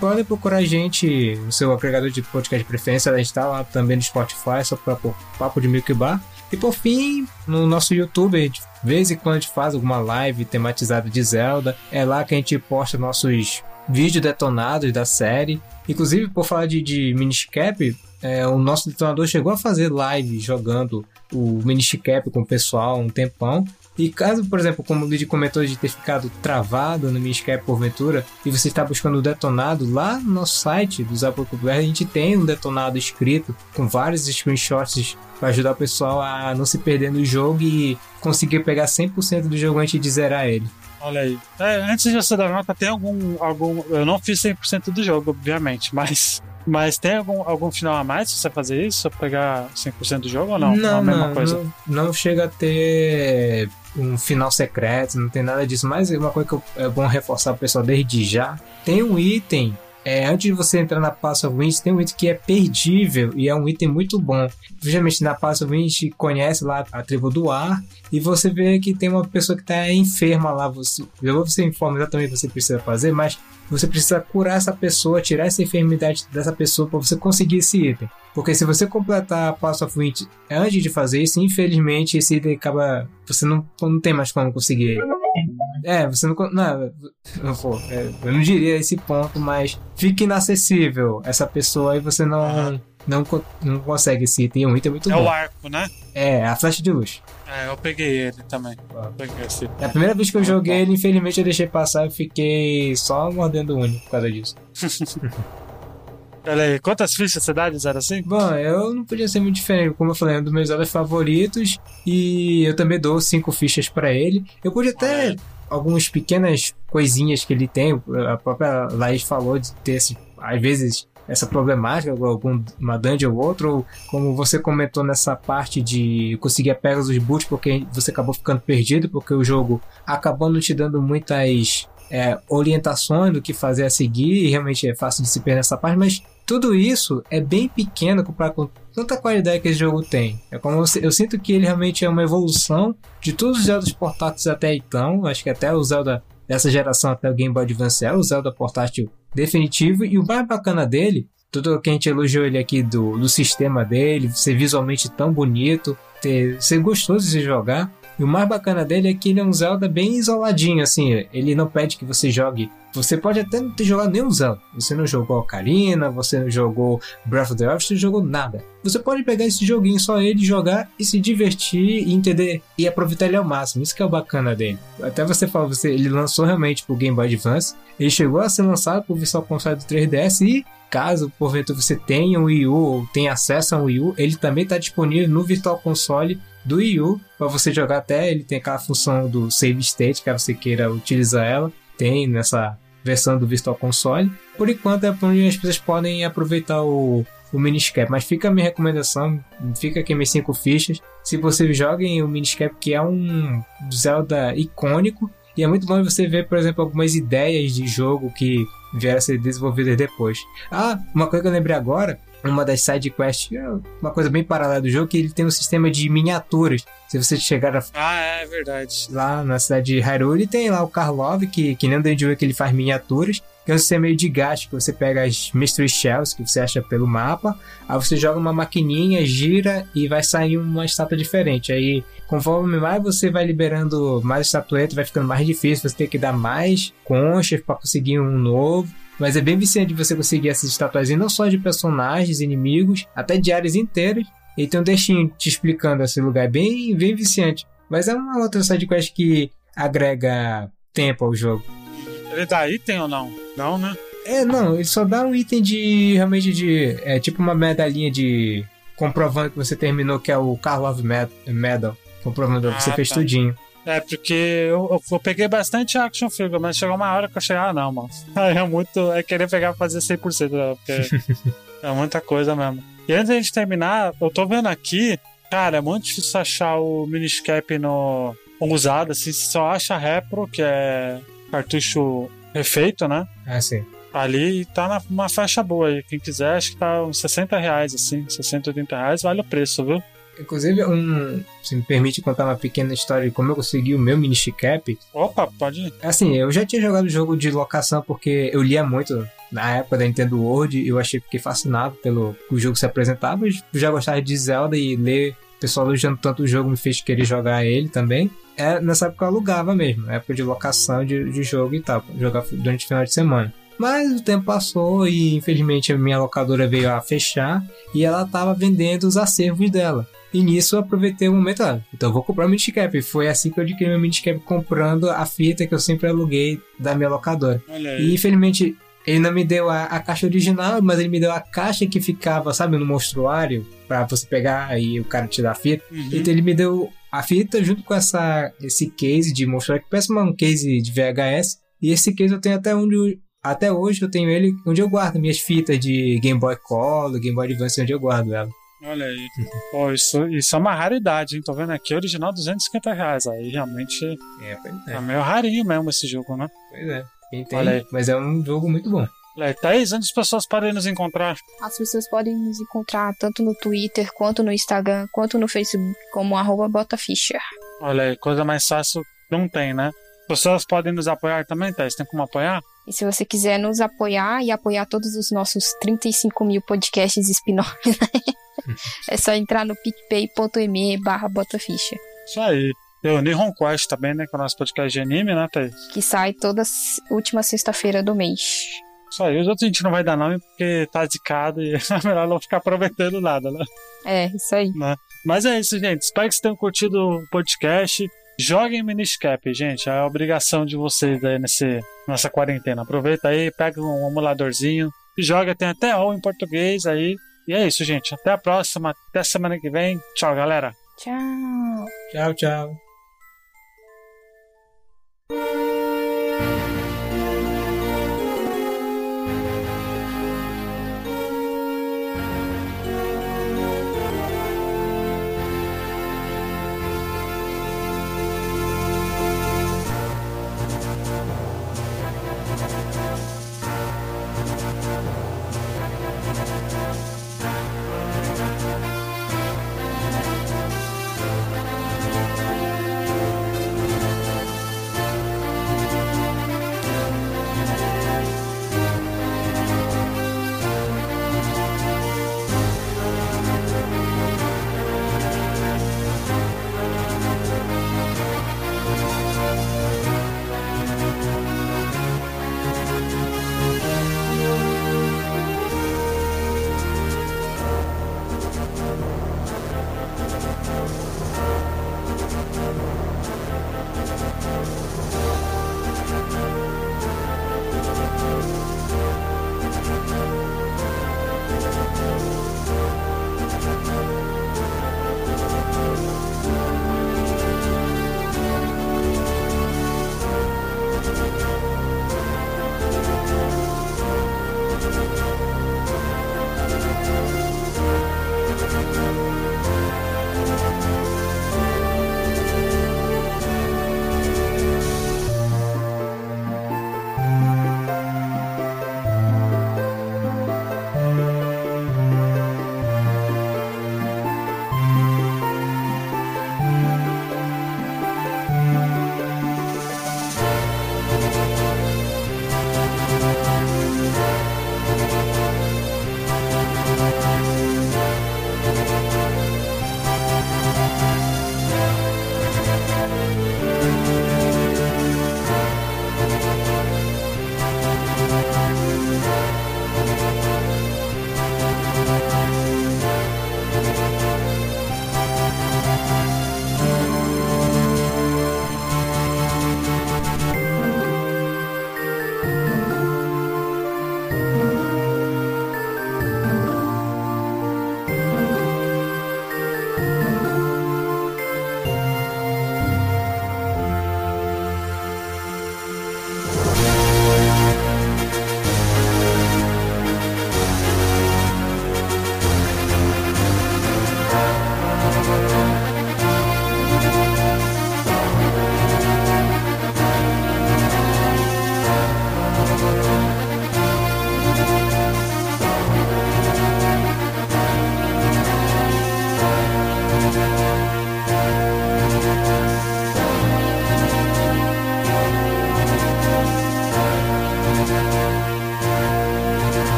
podem procurar a gente no seu agregador de podcast de preferência. A gente está lá também no Spotify, só para Papo de Milk Bar. E por fim, no nosso YouTube, de vez em quando a gente faz alguma live tematizada de Zelda. É lá que a gente posta nossos vídeos detonados da série. Inclusive, por falar de, de Miniscap, é, o nosso detonador chegou a fazer live jogando o Miniscap com o pessoal um tempão. E caso, por exemplo, como o Lid comentou de ter ficado travado no Miniscap porventura, e você está buscando o detonado, lá no nosso site do Zapocuber a gente tem um detonado escrito com vários screenshots para ajudar o pessoal a não se perder no jogo e conseguir pegar 100% do jogo antes de zerar ele. Olha aí. É, antes de você dar nota, tem algum, algum. Eu não fiz 100% do jogo, obviamente, mas. Mas tem algum, algum final a mais se você fazer isso? Pegar 100% do jogo ou não? Não, não, não, não, não chega a ter um final secreto, não tem nada disso. Mas uma coisa que é bom reforçar o pessoal desde já: tem um item é, antes de você entrar na Pass of Winds, tem um item que é perdível e é um item muito bom. Obviamente, na Pass of Winds, conhece lá a tribo do ar e você vê que tem uma pessoa que está enferma lá. Você, eu vou você informa exatamente o que você precisa fazer, mas você precisa curar essa pessoa, tirar essa enfermidade dessa pessoa para você conseguir esse item. Porque se você completar a Pass of Wind antes de fazer isso, infelizmente esse item acaba. Você não, não tem mais como conseguir ele. É, você não. Não, não é, eu não diria esse ponto, mas fica inacessível essa pessoa e você não. Não, não consegue esse item. Um item muito é bom. É o arco, né? É, a flecha de luz. É, eu peguei ele também. Peguei esse. É a primeira vez que eu joguei ele, infelizmente eu deixei passar e fiquei só mordendo o único por causa disso. Olha aí, quantas fichas você dá de 0 a 5? Bom, eu não podia ser muito diferente. Como eu falei, é um dos meus Zelda favoritos. E eu também dou 5 fichas para ele. Eu podia até. É. Algumas pequenas coisinhas que ele tem. A própria Laís falou de ter, às vezes, essa problemática, alguma dungeon ou outra, ou como você comentou nessa parte de conseguir apegas dos boots porque você acabou ficando perdido, porque o jogo acabou não te dando muitas é, orientações do que fazer a seguir, e realmente é fácil de se perder nessa parte, mas tudo isso é bem pequeno comparado com tanta qualidade que esse jogo tem. É como eu, eu, sinto que ele realmente é uma evolução de todos os Zelda portáteis até então. Acho que até o Zelda dessa geração, até o Game Boy Advance, é o Zelda portátil definitivo. E o mais bacana dele, tudo que a gente elogiou ele aqui do, do sistema dele, ser visualmente tão bonito, ter, ser gostoso de se jogar. E o mais bacana dele é que ele é um Zelda bem isoladinho, assim. Ele não pede que você jogue. Você pode até não ter jogado nenhum Zelda. Você não jogou Ocarina, você não jogou Breath of the Wild, você não jogou nada. Você pode pegar esse joguinho só ele, jogar e se divertir e entender e aproveitar ele ao máximo. Isso que é o bacana dele. Até você fala, você, ele lançou realmente pro Game Boy Advance. Ele chegou a ser lançado pro Visual Console do 3DS e caso porventura você tenha um Wii U ou tenha acesso a um Wii U, ele também está disponível no Virtual Console do Wii U para você jogar até. Ele tem aquela função do save state, caso você queira utilizar ela. Tem nessa versão do Virtual Console. Por enquanto é onde as pessoas podem aproveitar o, o Miniscap. Mas fica a minha recomendação, fica aqui minhas 5 fichas. Se vocês joguem o Miniscap, que é um Zelda icônico, e é muito bom você ver, por exemplo, algumas ideias de jogo que vieram a ser desenvolvidas depois. Ah, uma coisa que eu lembrei agora, uma das side quests, é uma coisa bem paralela do jogo, que ele tem um sistema de miniaturas. Se você chegar a... Ah, é verdade. lá na cidade de Hyrule, tem lá o Karlov, que, que nem o Dandy que ele faz miniaturas, que é um sistema meio de gasto, que você pega as Mystery Shells que você acha pelo mapa, aí você joga uma maquininha, gira e vai sair uma estátua diferente. Aí, conforme mais você vai liberando mais estatuetas, vai ficando mais difícil, você tem que dar mais conchas para conseguir um novo. Mas é bem viciante você conseguir essas estátuas, não só de personagens, inimigos, até de áreas inteiras. E tem um textinho te explicando esse lugar, é bem, bem viciante. Mas é uma outra sidequest que agrega tempo ao jogo. Ele dá item ou não? Não, né? É, não, ele só dá um item de. realmente de. É tipo uma medalhinha de. comprovando que você terminou, que é o Karlov Med- Medal. Comprovando que Ah, você fez tá. tudinho. É, porque eu, eu, eu peguei bastante action figure, mas chegou uma hora que eu cheguei, ah, não, mano. Aí é muito. É querer pegar e fazer 100%, né? porque é muita coisa mesmo. E antes da gente terminar, eu tô vendo aqui, cara, é muito difícil achar o Miniscap no usado, assim, você só acha repro, que é cartucho refeito, né? Ah, sim. Ali e tá numa faixa boa aí. Quem quiser, acho que tá uns 60 reais, assim, 60, 80 reais, vale o preço, viu? Inclusive, um, se me permite contar uma pequena história de como eu consegui o meu Miniscap. Opa, pode ir. Assim, eu já tinha jogado jogo de locação porque eu lia muito na época da Nintendo World e eu achei fiquei fascinado pelo que o jogo se apresentava. Eu já gostava de Zelda e ler o pessoal elogiando tanto o jogo me fez querer jogar ele também. É, nessa época eu alugava mesmo, época de locação de, de jogo e tal, jogar durante o final de semana. Mas o tempo passou e infelizmente a minha locadora veio a fechar e ela estava vendendo os acervos dela. E nisso eu aproveitei o momento, ah, então eu vou comprar o Miniscap. E foi assim que eu adquiri meu Miniscap comprando a fita que eu sempre aluguei da minha locadora. E infelizmente ele não me deu a, a caixa original, mas ele me deu a caixa que ficava, sabe, no monstruário, pra você pegar e o cara te dar a fita. Uhum. Então ele me deu a fita junto com essa, esse case de monstruário, que parece um case de VHS. E esse case eu tenho até onde. Até hoje eu tenho ele onde eu guardo minhas fitas de Game Boy Color, Game Boy Advance, onde eu guardo ela. Olha aí. Pô, isso, isso é uma raridade, hein? Tô vendo aqui, original 250 reais. Aí realmente É, pois é, meio rarinho mesmo esse jogo, né? Pois é. Aí. mas é um jogo muito bom. Olha aí, Thaís, onde as pessoas podem nos encontrar? As pessoas podem nos encontrar tanto no Twitter, quanto no Instagram, quanto no Facebook, como arroba botaficha. Olha aí, coisa mais fácil não tem, né? As pessoas podem nos apoiar também, Thaís? Tem como apoiar? E se você quiser nos apoiar e apoiar todos os nossos 35 mil podcasts spin-off, né? é só entrar no picpay.me barra botaficha, Isso aí. O Nihon Quest também, né? Que é o nosso podcast de anime, né, Thaís? que sai toda última sexta-feira do mês. Isso aí. Os outros a gente não vai dar nome porque tá zicado e é melhor não ficar prometendo nada, né? É, isso aí. Mas é isso, gente. Espero que vocês tenham curtido o podcast. Joguem Miniscap, gente. É a obrigação de vocês aí nesse, nessa quarentena. Aproveita aí, pega um emuladorzinho e joga. Tem até all em português aí. E é isso, gente. Até a próxima. Até semana que vem. Tchau, galera. Tchau! Tchau, tchau.